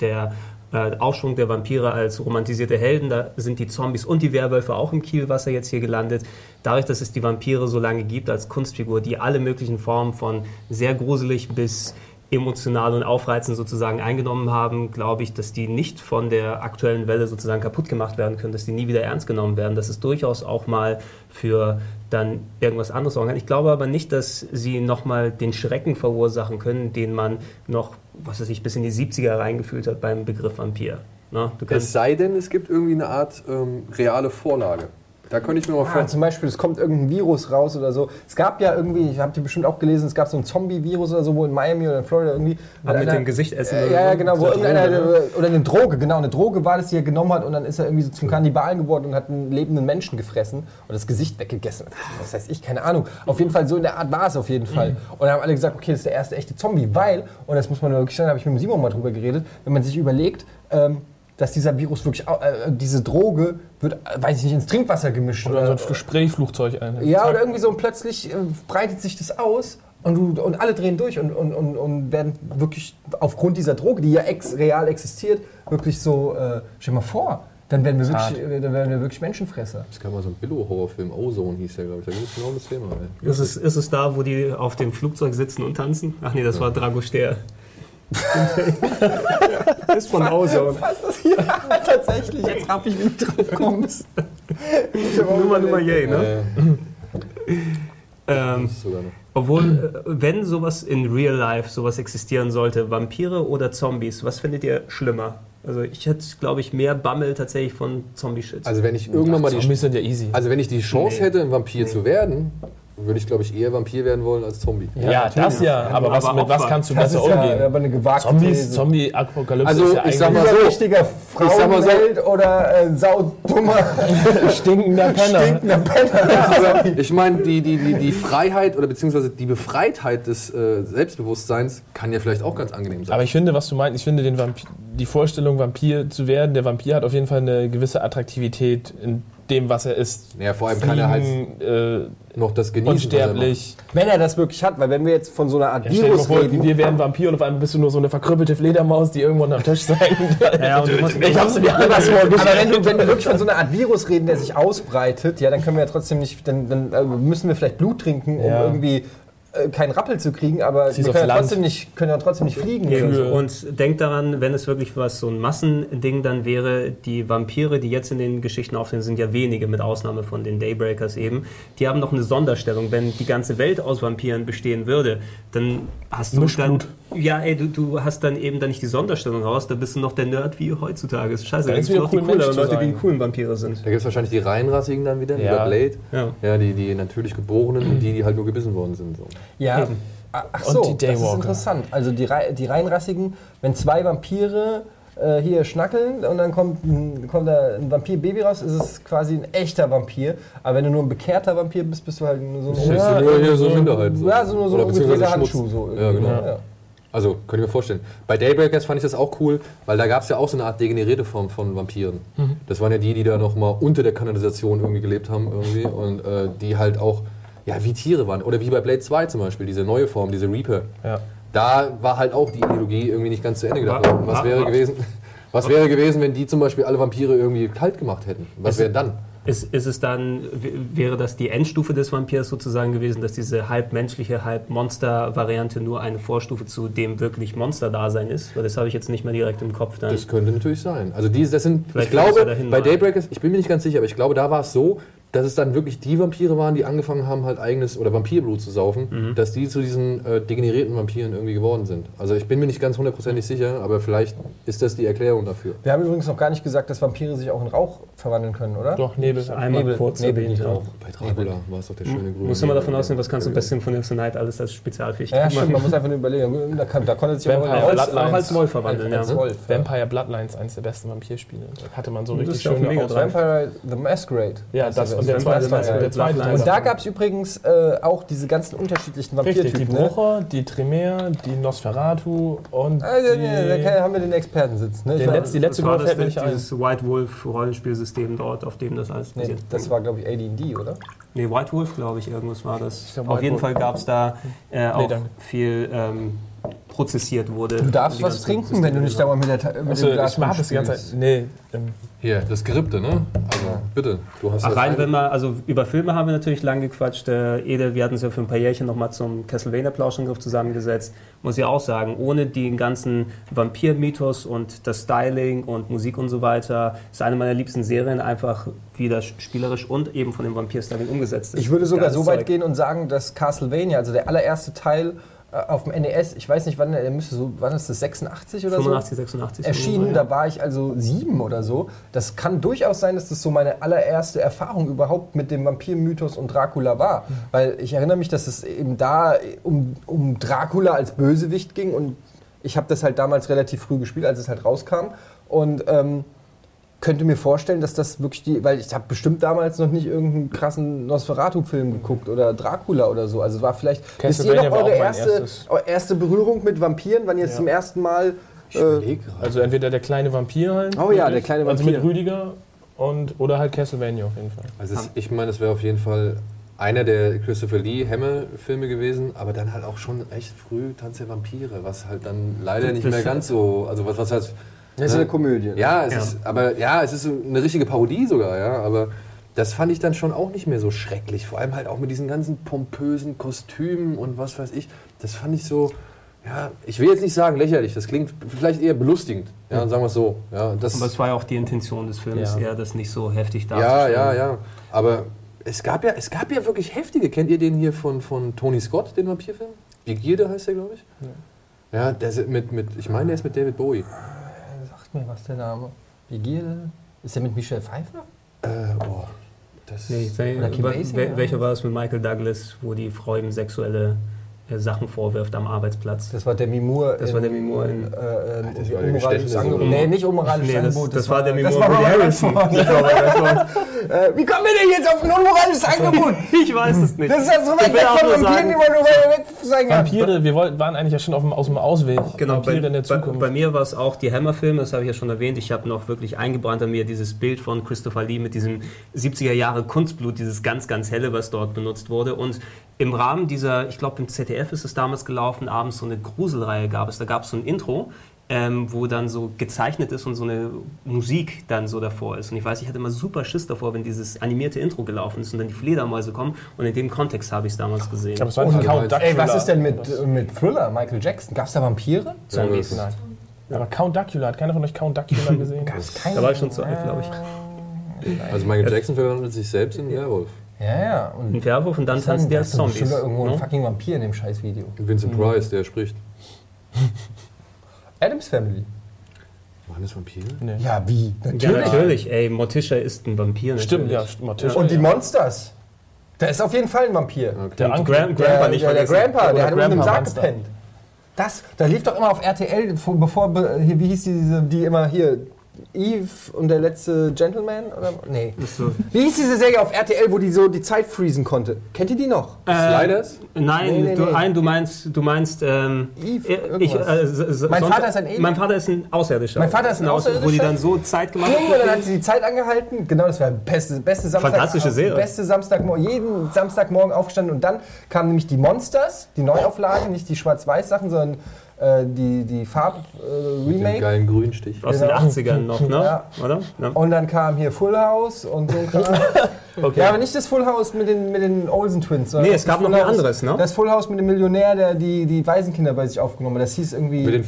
der äh, Aufschwung der Vampire als romantisierte Helden, da sind die Zombies und die Werwölfe auch im Kielwasser jetzt hier gelandet. Dadurch, dass es die Vampire so lange gibt als Kunstfigur, die alle möglichen Formen von sehr gruselig bis emotional und aufreizend sozusagen eingenommen haben, glaube ich, dass die nicht von der aktuellen Welle sozusagen kaputt gemacht werden können, dass die nie wieder ernst genommen werden, dass es durchaus auch mal für dann irgendwas anderes sorgen kann. Ich glaube aber nicht, dass sie nochmal den Schrecken verursachen können, den man noch, was weiß ich, bis in die 70er reingefühlt hat beim Begriff Vampir. Na, du Es sei denn, es gibt irgendwie eine Art ähm, reale Vorlage. Da könnte ich mir mal Ah, vorstellen. zum Beispiel, es kommt irgendein Virus raus oder so. Es gab ja irgendwie, ich habe die bestimmt auch gelesen, es gab so ein Zombie-Virus oder so, wo in Miami oder in Florida irgendwie. Ah, mit einer- dem Gesicht essen Äh, oder ja, ja, so. genau, wo irgendeiner, Droge, ne? oder eine Droge, genau, eine Droge war das, die er genommen hat und dann ist er irgendwie so zum Kannibalen geworden und hat einen lebenden Menschen gefressen und das Gesicht weggegessen. Was weiß ich, keine Ahnung. Auf jeden Fall, so in der Art war es auf jeden Fall. Und dann haben alle gesagt, okay, das ist der erste echte Zombie, weil, und das muss man wirklich sagen, da habe ich mit dem Simon mal drüber geredet, wenn man sich überlegt, ähm, dass dieser Virus wirklich, äh, diese Droge wird, äh, weiß ich nicht, ins Trinkwasser gemischt. Oder so ein Sprayflugzeug ein. Ja, Zack. oder irgendwie so und plötzlich äh, breitet sich das aus und, du, und alle drehen durch und, und, und, und werden wirklich aufgrund dieser Droge, die ja ex, real existiert, wirklich so, äh, stell dir mal vor, dann werden wir Hart. wirklich, äh, dann werden wir wirklich Menschenfresser. Es gab mal so einen Billo-Horrorfilm, Ozone hieß der, glaube ich. Da ging es genau um das Thema. Ey. Ist es, ist es da, wo die auf dem Flugzeug sitzen und tanzen? Ach nee, das war Dragoster. *laughs* ist von Ozone. Was ist das hier? *laughs* Tatsächlich, jetzt hab ich, wie du drauf *laughs* kommst. Nummer, Nummer, yay, ne? Äh, Ähm, obwohl, äh, wenn sowas in Real Life, sowas existieren sollte, Vampire oder Zombies, was findet ihr schlimmer? Also ich hätte, glaube ich, mehr Bammel tatsächlich von Zombie-Shit. Also wenn ich irgendwann mal die Zombies sind ja easy. Also wenn ich die Chance Nee. hätte, ein Vampir zu werden, würde ich, glaube ich, eher Vampir werden wollen als Zombie. ja, das ja. Aber, was, Aber mit was kannst du besser ist ja umgehen? aber eine gewagte Zombies. Zombie-Apokalypse Also, ist ja ich sag mal so, sag mal so- oder äh, saudummer, *laughs* stinkender Penner. stinkender Penner. *laughs* Aber ich meine, die, die, die, die Freiheit oder beziehungsweise die Befreitheit des äh, Selbstbewusstseins kann ja vielleicht auch ganz angenehm sein. Aber ich finde, was du meinst, ich finde den Vampir, die Vorstellung, Vampir zu werden, der Vampir hat auf jeden Fall eine gewisse Attraktivität in dem, was er ist. Ja, vor allem kann er halt äh, noch das genießen. was er unsterblich. Wenn er das wirklich hat, weil wenn wir jetzt von so einer Art Ja, Virus vor, reden, wir wären Vampir und auf einmal bist du nur so eine verkrüppelte Fledermaus, die irgendwo am Tisch sein. *laughs* Ja, ich hab's dir anders aber vorgestellt. wenn, du, wenn wir wirklich von so einer Art Virus reden, der sich ausbreitet, ja, dann können wir ja trotzdem nicht, dann, dann äh, müssen wir vielleicht Blut trinken, um Ja. irgendwie äh, keinen Rappel zu kriegen, aber aufs können ja, trotzdem nicht, können ja trotzdem nicht fliegen. Kühe. Und denkt daran, wenn es wirklich was so ein Massending dann wäre, die Vampire, die jetzt in den Geschichten auftreten, sind ja wenige, mit Ausnahme von den Daybreakers eben. Die haben noch eine Sonderstellung. Wenn die ganze Welt aus Vampiren bestehen würde, dann hast du dann, Mischblut. Ja, ey, du, du hast dann eben dann nicht die Sonderstellung raus, da bist du noch der Nerd wie heutzutage. Ist scheiße, da ist gibt's wieder noch die cool, Mensch cooleren Leute, die die coolen Vampire sind. Da gibt es wahrscheinlich die Reihenrassigen dann wieder, wie Ja. bei Blade. Ja. Ja, die, die natürlich Geborenen und die, die halt nur gebissen worden sind. So. Ja. Eben. Ach Und so, die das ist interessant. Also die, die reinrassigen, wenn zwei Vampire äh, hier schnackeln und dann kommt, kommt da ein Vampir-Baby raus, ist es quasi ein echter Vampir. Aber wenn du nur ein bekehrter Vampir bist, bist du halt nur so ein nur hier so. So. Ja, so nur so Oder ein beziehungsweise umgedrehter Schmutz. Handschuh. So Also, könnt ihr mir vorstellen. Bei Daybreakers fand ich das auch cool, weil da gab es ja auch so eine Art degenerierte Form von Vampiren. Das waren ja die, die da nochmal unter der Kanalisation irgendwie gelebt haben irgendwie und äh, die halt auch, ja, wie Tiere waren. Oder wie bei Blade 2 zum Beispiel, diese neue Form, diese Reaper. Ja. Da war halt auch die Ideologie irgendwie nicht ganz zu Ende gedacht. Wa- Was wa- wäre gewesen, *laughs* was wäre gewesen, wenn die zum Beispiel alle Vampire irgendwie kalt gemacht hätten? Was wäre dann? Ist, ist es dann, wäre das die Endstufe des Vampirs sozusagen gewesen, dass diese halb menschliche, halb Monster-Variante nur eine Vorstufe zu dem wirklich Monster-Dasein ist? Weil das habe ich jetzt nicht mehr direkt im Kopf dann. Das könnte natürlich sein. Also die, das sind, Vielleicht ich glaube, bei. Daybreakers, ich bin mir nicht ganz sicher, aber ich glaube, da war es so, dass es dann wirklich die Vampire waren, die angefangen haben, halt eigenes oder Vampirblut zu saufen, Mhm. dass die zu diesen äh, degenerierten Vampiren irgendwie geworden sind. Also ich bin mir nicht ganz hundertprozentig sicher, aber vielleicht ist das die Erklärung dafür. Wir haben übrigens noch gar nicht gesagt, dass Vampire sich auch in Rauch verwandeln können, oder? Doch, Nebel. einmal Nebel- kurz Nebel ja. Rauch. Bei Dracula war es doch der schöne grüne. Muss immer davon Nebel. ausgehen, was kannst du bei Symphony of the Night alles als Spezialfähigkeit Ja, stimmt, machen. man muss einfach nur überlegen. Da, kann, da konnte sich Vampire auch als, Bloodlines. auch als Wolf verwandeln, ja. als Wolf. ja. Vampire Bloodlines, eines der besten Vampirspiele. Da hatte man so richtig ja Drive. Vampire the Masquerade. Ja, das und der Vampire zweite. Masquerade. Der zweite Teil. Und da gab es übrigens äh, auch diese ganzen unterschiedlichen Richtig, die Vampirtypen. Ne? Brucher, die Tremere, die Nosferatu und Ah, ja, die... ja, da haben wir den Experten sitzen. Ne? Den war- letzten- die letzte Gruppe das, fällt nicht ein. dieses White Wolf Rollenspielsystem dort, auf dem das alles nee, das war, glaube ich, AD&D, oder? Nee, White Wolf, glaube ich, irgendwas war das. Auf jeden Wolf. Fall gab es da äh, auch danke. viel ähm, prozessiert wurde. Du darfst was trinken, wenn du nicht dauernd mit, der, mit Also, dem Glas ich das die ganze. Zeit. Nee, Hier, das Skripte, ne? Also bitte, du hast Ach, das rein, ein- wenn man, also über Filme haben wir natürlich lang gequatscht. Äh, Ede, wir hatten uns ja für ein paar Jährchen nochmal zum Castlevania-Plauschangriff zusammengesetzt. Muss ich auch sagen, ohne den ganzen Vampir-Mythos und das Styling und Musik und so weiter, ist eine meiner liebsten Serien einfach wieder spielerisch und eben von dem Vampir-Styling umgesetzt ist. Ich würde sogar Geiles so weit Zeug. gehen und sagen, dass Castlevania, also der allererste Teil auf dem NES, ich weiß nicht, wann der müsste so, wann ist das, 86 oder 85, 86. so? Erschienen, ja. da war ich also sieben oder so. Das kann durchaus sein, dass das so meine allererste Erfahrung überhaupt mit dem Vampir-Mythos und Dracula war. Weil ich erinnere mich, dass es eben da um, um Dracula als Bösewicht ging und ich habe das halt damals relativ früh gespielt, als es halt rauskam. Und ähm, könnte mir vorstellen, dass das wirklich die, weil ich habe bestimmt damals noch nicht irgendeinen krassen Nosferatu-Film geguckt oder Dracula oder so. Also es war vielleicht, wisst ihr Castlevania noch war eure erste, erste Berührung mit Vampiren, wann ihr jetzt Ja. zum ersten Mal... Ich Äh, also entweder der kleine Vampir halt. Oh ja, der kleine Also Vampir. mit Rüdiger und, oder halt Castlevania auf jeden Fall. Also es, ich meine, es wäre auf jeden Fall einer der Christopher Lee Hammer-Filme gewesen, aber dann halt auch schon echt früh Tanz der Vampire, was halt dann leider nicht Das- mehr ganz so, also was, was halt, das ist eine Komödie. ne? ja, es Ja. ist, aber ja, es ist eine richtige Parodie sogar, ja, aber das fand ich dann schon auch nicht mehr so schrecklich, vor allem halt auch mit diesen ganzen pompösen Kostümen und was weiß ich, das fand ich so, ja, ich will jetzt nicht sagen lächerlich, das klingt vielleicht eher belustigend, ja, sagen wir es so, ja, das, Aber es war ja auch die Intention des Films, Ja. eher das nicht so heftig Ja, darzustellen. ja, ja. Aber es gab ja, es gab ja wirklich heftige. Kennt ihr den hier von, von Tony Scott, den Vampirfilm? Begierde heißt der, glaube ich. Ja, der ist mit, mit, ich meine, der ist mit David Bowie. Mir was der Name. Begierde. Ist der mit Michelle Pfeiffer? Äh, boah. Das Nee, wel- wel- welcher war es mit Michael Douglas, wo die Frau ihm sexuelle Sachen vorwirft am Arbeitsplatz. Das war Demi Moore. Das war Demi Moore in- Äh, äh, alle unmoralisches Angebot. so. Nee, nicht unmoralisches Nee, das, Angebot. das war Demi das Moore war und Woody Robert Harrison. War. *laughs* Äh, Wie kommen wir denn jetzt auf ein unmoralisches Angebot? *laughs* Ich weiß es nicht. Das ist ja so weit weg von Vampiren, sagen- wie man nur weg sein kann. Vampire, wir wollten, waren eigentlich ja schon auf dem, aus dem Ausweg. Genau, bei, in der bei, Zukunft. bei mir war es auch die Hammer-Filme, das habe ich ja schon erwähnt. Ich habe noch wirklich eingebrannt an mir dieses Bild von Christopher Lee mit diesem 70er Jahre Kunstblut, dieses ganz, ganz helle, was dort benutzt wurde. Und im Rahmen dieser, ich glaube im ZDF ist es damals gelaufen, abends so eine Gruselreihe gab es. Da gab es so ein Intro. Ähm, wo dann so gezeichnet ist und so eine Musik dann so davor ist. Und ich weiß, ich hatte immer super Schiss davor, wenn dieses animierte Intro gelaufen ist und dann die Fledermäuse kommen. Und in dem Kontext habe ich es damals gesehen. Aber es war Und- Count. Ey, was ist denn mit, mit Thriller, Michael Jackson? Gab es da Vampire? Zombies. Ja, Nein. Aber Count Duckula, hat keiner von euch Count Duckula *laughs* gesehen? Da war ich schon zu alt, glaube ich. Also Michael Jackson verwandelt sich selbst in Werwolf. Ja, ja. Und Ein Werwolf und dann tanzen die als da ist Zombies. irgendwo ein ne? fucking Vampir in dem scheiß Video. Vincent Price, der spricht. *laughs* Adams Family. Waren das Vampire? Nee. Ja, wie? Ja, natürlich. Ey, Morticia ist ein Vampir. Stimmt, ja, natürlich. Morticia. Und die Monsters. Da ist auf jeden Fall ein Vampir. Okay. Der Uncle. Gram Grandpa nicht der, der. Grandpa, der hat unter dem Grandpa Sarg gepennt. Das, da lief doch immer auf RTL, vor- bevor, hier, wie hieß die, diese, die immer hier, Eve und der letzte Gentleman? Oder? Nee. So. Wie hieß diese Serie auf RTL, wo die so die Zeit freezen konnte? Kennt ihr die noch? Sliders? Nein, Nee, nee, du, nee. ein, du meinst, du meinst, ähm, Eve, äh, ich, äh, Mein Vater ist ein Alien. Mein Vater ist ein Außerirdischer. Mein Vater ist ein Wo die Außerirdischer. dann so Zeit gemacht Junge, dann hat haben. sie die Zeit angehalten. Genau, das war beste, beste Samstag. Fantastische Serie. Beste Samstagmorgen, jeden Samstagmorgen aufgestanden. Und dann kamen nämlich die Monsters, die Neuauflage, nicht die Schwarz-Weiß-Sachen, sondern äh, die, die Den Farb-Remake. geilen Grünstich. Aus Genau. den 80ern noch, ne? Ja. Oder? Ja. und dann kam hier Full House und so. *laughs* Okay. Ja, aber nicht das Full House mit den, mit den Olsen Twins. sondern Nee, es gab Full noch ein anderes, ne? Das Full House mit dem Millionär, der die, die Waisenkinder bei sich aufgenommen hat. Das hieß irgendwie. Mit den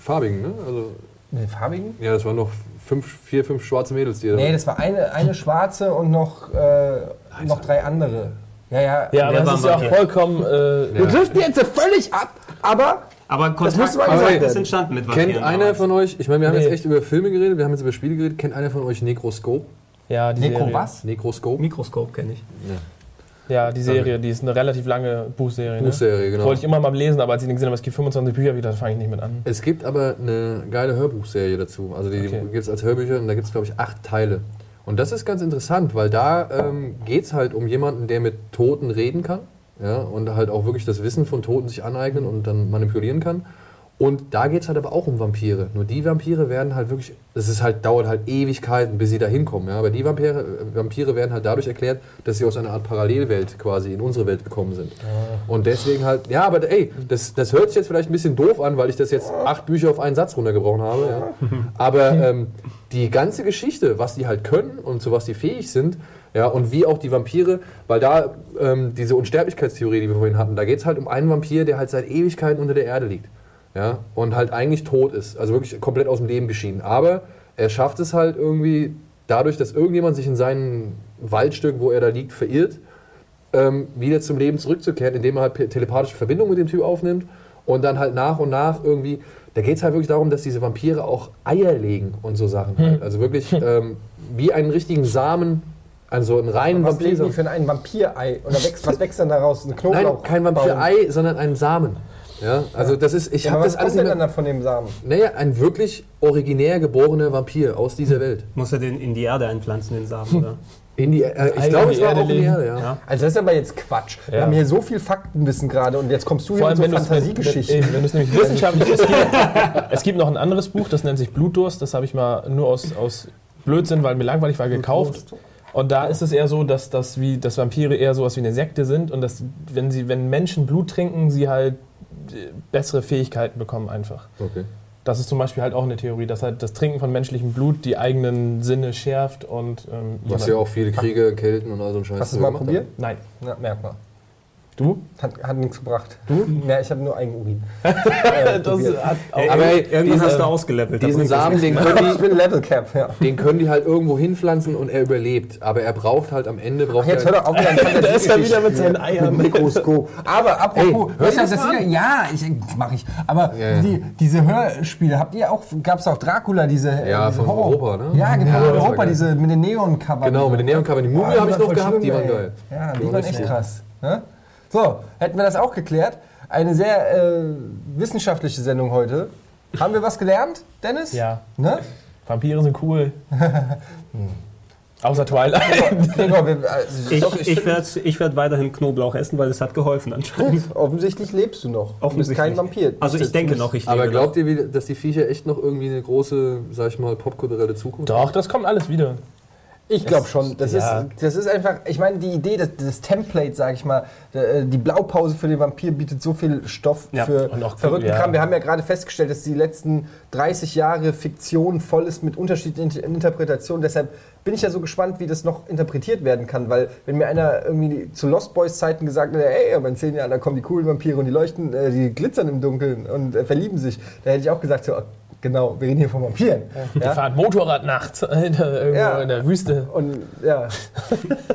farbigen, ne? Also, mit den farbigen? ja, das waren noch fünf, vier, fünf schwarze Mädels, die da Nee, das war eine, eine schwarze und noch, äh, noch drei andere. Ja, ja. Ja, aber das war ist ja auch vollkommen. Äh, Wir driften jetzt völlig ab, aber Aber Kontakt Kontakt gesagt ist entstanden mit Kennt einer damals. von euch, ich meine, wir haben Nee. jetzt echt über Filme geredet, wir haben jetzt über Spiele geredet, kennt einer von euch Necroscope? ja, die Nekro Serie. was? Necroscope? Mikroskop kenne ich. Ja, die Serie, die ist eine relativ lange Buchserie. Ne? Buchserie, genau. Wollte ich immer mal lesen, aber als ich den gesehen habe, es gibt 25 Bücher wieder, da fange ich nicht mit an. Es gibt aber eine geile Hörbuchserie dazu. Also die Okay. gibt es als Hörbücher und da gibt es, glaube ich, acht Teile. Und das ist ganz interessant, weil da ähm, geht es halt um jemanden, der mit Toten reden kann. Ja, und halt auch wirklich das Wissen von Toten sich aneignen und dann manipulieren kann. Und da geht es halt aber auch um Vampire. Nur die Vampire werden halt wirklich, das ist halt, dauert halt Ewigkeiten, bis sie da hinkommen. Ja? Aber die Vampire, Vampire werden halt dadurch erklärt, dass sie aus einer Art Parallelwelt quasi in unsere Welt gekommen sind. Und deswegen halt, ja, aber ey, das, das hört sich jetzt vielleicht ein bisschen doof an, weil ich das jetzt acht Bücher auf einen Satz runtergebrochen habe. Ja? *laughs* Aber ähm, die ganze Geschichte, was die halt können und zu was die fähig sind, ja, und wie auch die Vampire, weil da ähm, diese Unsterblichkeitstheorie, die wir vorhin hatten, da geht es halt um einen Vampir, der halt seit Ewigkeiten unter der Erde liegt. Ja, und halt eigentlich tot ist, also wirklich komplett aus dem Leben geschieden. Aber er schafft es halt irgendwie dadurch, dass irgendjemand sich in sein Waldstück, wo er da liegt, verirrt, ähm, wieder zum Leben zurückzukehren, indem er halt telepathische Verbindung mit dem Typ aufnimmt und dann halt nach und nach irgendwie, da geht es halt wirklich darum, dass diese Vampire auch Eier legen und so Sachen. Halt. Also wirklich *laughs* ähm, wie einen richtigen Samen, also einen reinen was legen die Vampir. für ein Vampirei? Oder wächst, was wächst dann daraus? Ein Nein, Knoblauch? kein Vampirei, sondern ein Samen. Ja, also das ist, ich Ja, habe aber das was alles kommt denn dann von dem Samen? Naja, ein wirklich originär geborener Vampir aus dieser Welt. Muss er den in die Erde einpflanzen, den Samen, *laughs* oder? In die, äh, ich glaube, es war Erde auch in die. Erde, ja. Ja. Also das ist aber jetzt Quatsch. Wir Ja. haben hier so viel Faktenwissen gerade und jetzt kommst du Vor hier allem, mit wenn so Fantasiegeschichten. wenn, wenn du es nämlich wissenschaftlich es gibt, es gibt noch ein anderes Buch, das nennt sich Blutdurst. Das habe ich mal nur aus, aus Blödsinn, weil mir langweilig war, gekauft. Und da ist es eher so, dass, dass, wie, dass Vampire eher sowas wie eine Sekte sind und dass, wenn, sie, wenn Menschen Blut trinken, sie halt äh, bessere Fähigkeiten bekommen einfach. Okay. Das ist zum Beispiel halt auch eine Theorie, dass halt das Trinken von menschlichem Blut die eigenen Sinne schärft und ähm, Was ja auch viele Kriege, Kälten und all so ein Scheiß. Hast du es mal probiert? Nein. Ja, merk mal. Du? Hat, hat nichts gebracht. Du? Ja, ich habe nur Eigenurin. *laughs* das hat auch Aber ey, Irgendwann hast du ausgelevelt. da Diesen Samen, den können, *laughs* Ich bin Level Cap, ja. die, den können die halt irgendwo hinpflanzen und er überlebt. Aber er braucht halt am Ende, braucht Ach, jetzt er hör doch auf mit deinen Da ist er wieder mit seinen Eiern. Mikroskop. Aber apropos, Hey, hörst du das, das das wieder? Ja, ich mach ich. Aber Ja, ja. Die, diese Hörspiele, habt ihr auch, gab es auch Dracula, diese äh, Ja, diese von Europa, ne? Ja, von Ja, Europa, diese mit den Neon-Covern. Genau, mit den Neon-Covern. Die Mumie habe ich noch gehabt, die waren geil. Ja, die, Die waren echt krass. So, hätten wir das auch geklärt. eine sehr äh, wissenschaftliche Sendung heute. Haben wir was gelernt, Dennis? Ja. Ne? Vampire sind cool. *laughs* Außer Twilight. Gregor, wir, also, Ich, doch, ich werde ich werd weiterhin Knoblauch essen, weil es hat geholfen anscheinend. *laughs* offensichtlich lebst du noch. Du bist kein Vampir. Also ich denke noch, ich lebe Aber noch. glaubt ihr, wie- dass die Viecher echt noch irgendwie eine große, sag ich mal, popkulturelle Zukunft Doch, das kommt alles wieder. Ich glaube schon. Das, ja. ist, das ist einfach, ich meine, die Idee, das, das Template, sage ich mal, äh, die Blaupause für den Vampir bietet so viel Stoff Ja, für auch- verrückten ja. Kram. Wir haben ja gerade festgestellt, dass die letzten 30 Jahre Fiktion voll ist mit unterschiedlichen Interpretationen. Deshalb bin ich ja so gespannt, wie das noch interpretiert werden kann. Weil, wenn mir einer irgendwie zu Lost Boys Zeiten gesagt hätte, ey, aber in 10 Jahren, da kommen die coolen Vampire und die leuchten, äh, die glitzern im Dunkeln und äh, verlieben sich, da hätte ich auch gesagt, so, genau, wir reden hier von Vampiren. Ja? fahren Motorrad nachts *laughs* äh, irgendwo Ja. in der Wüste. Und ja,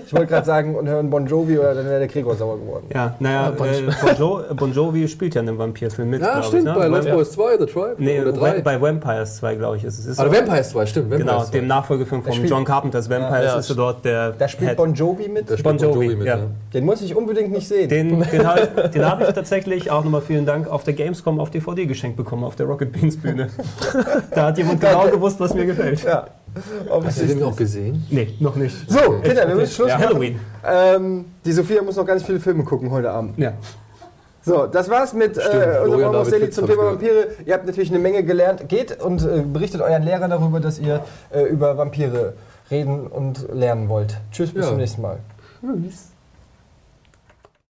ich wollte gerade sagen, und hören Bon Jovi oder dann wäre der Gregor sauer geworden. Ja, naja, bon, äh, bon, jo bon Jovi spielt ja in einem Vampirfilm mit, Ja, stimmt, ich. bei Ne? Lost Boys 2, The Tribe. Nee, oder 3. bei Vampires 2, glaube ich. Ist es. Ist Ah, so- Vampires 2, stimmt. Vampires Genau, 2. dem Nachfolgefilm von John Carpenters Vampires Ja, ist er dort der Da spielt Head. Bon Jovi mit. Da spielt Bon Bon Jovi, Jovi mit, ja. ja. Den muss ich unbedingt nicht sehen. Den, *laughs* den habe ich, hab ich tatsächlich auch nochmal vielen Dank auf der Gamescom auf DVD geschenkt bekommen, auf der Rocket Beans Bühne. *laughs* da hat jemand genau gewusst, was mir gefällt. ja. Hast du den auch gesehen? Nee, noch nicht. So, Kinder, wir müssen Schluss Ja, machen. Halloween. Ähm, die Sophia muss noch ganz viele Filme gucken heute Abend. Ja. So, das war's mit äh, Almost David Daily Fitz zum Thema. Vampire. Ihr habt natürlich eine Menge gelernt. Geht und äh, berichtet euren Lehrern darüber, dass ihr äh, über Vampire reden und lernen wollt. Tschüss, bis Ja. zum nächsten Mal. Tschüss.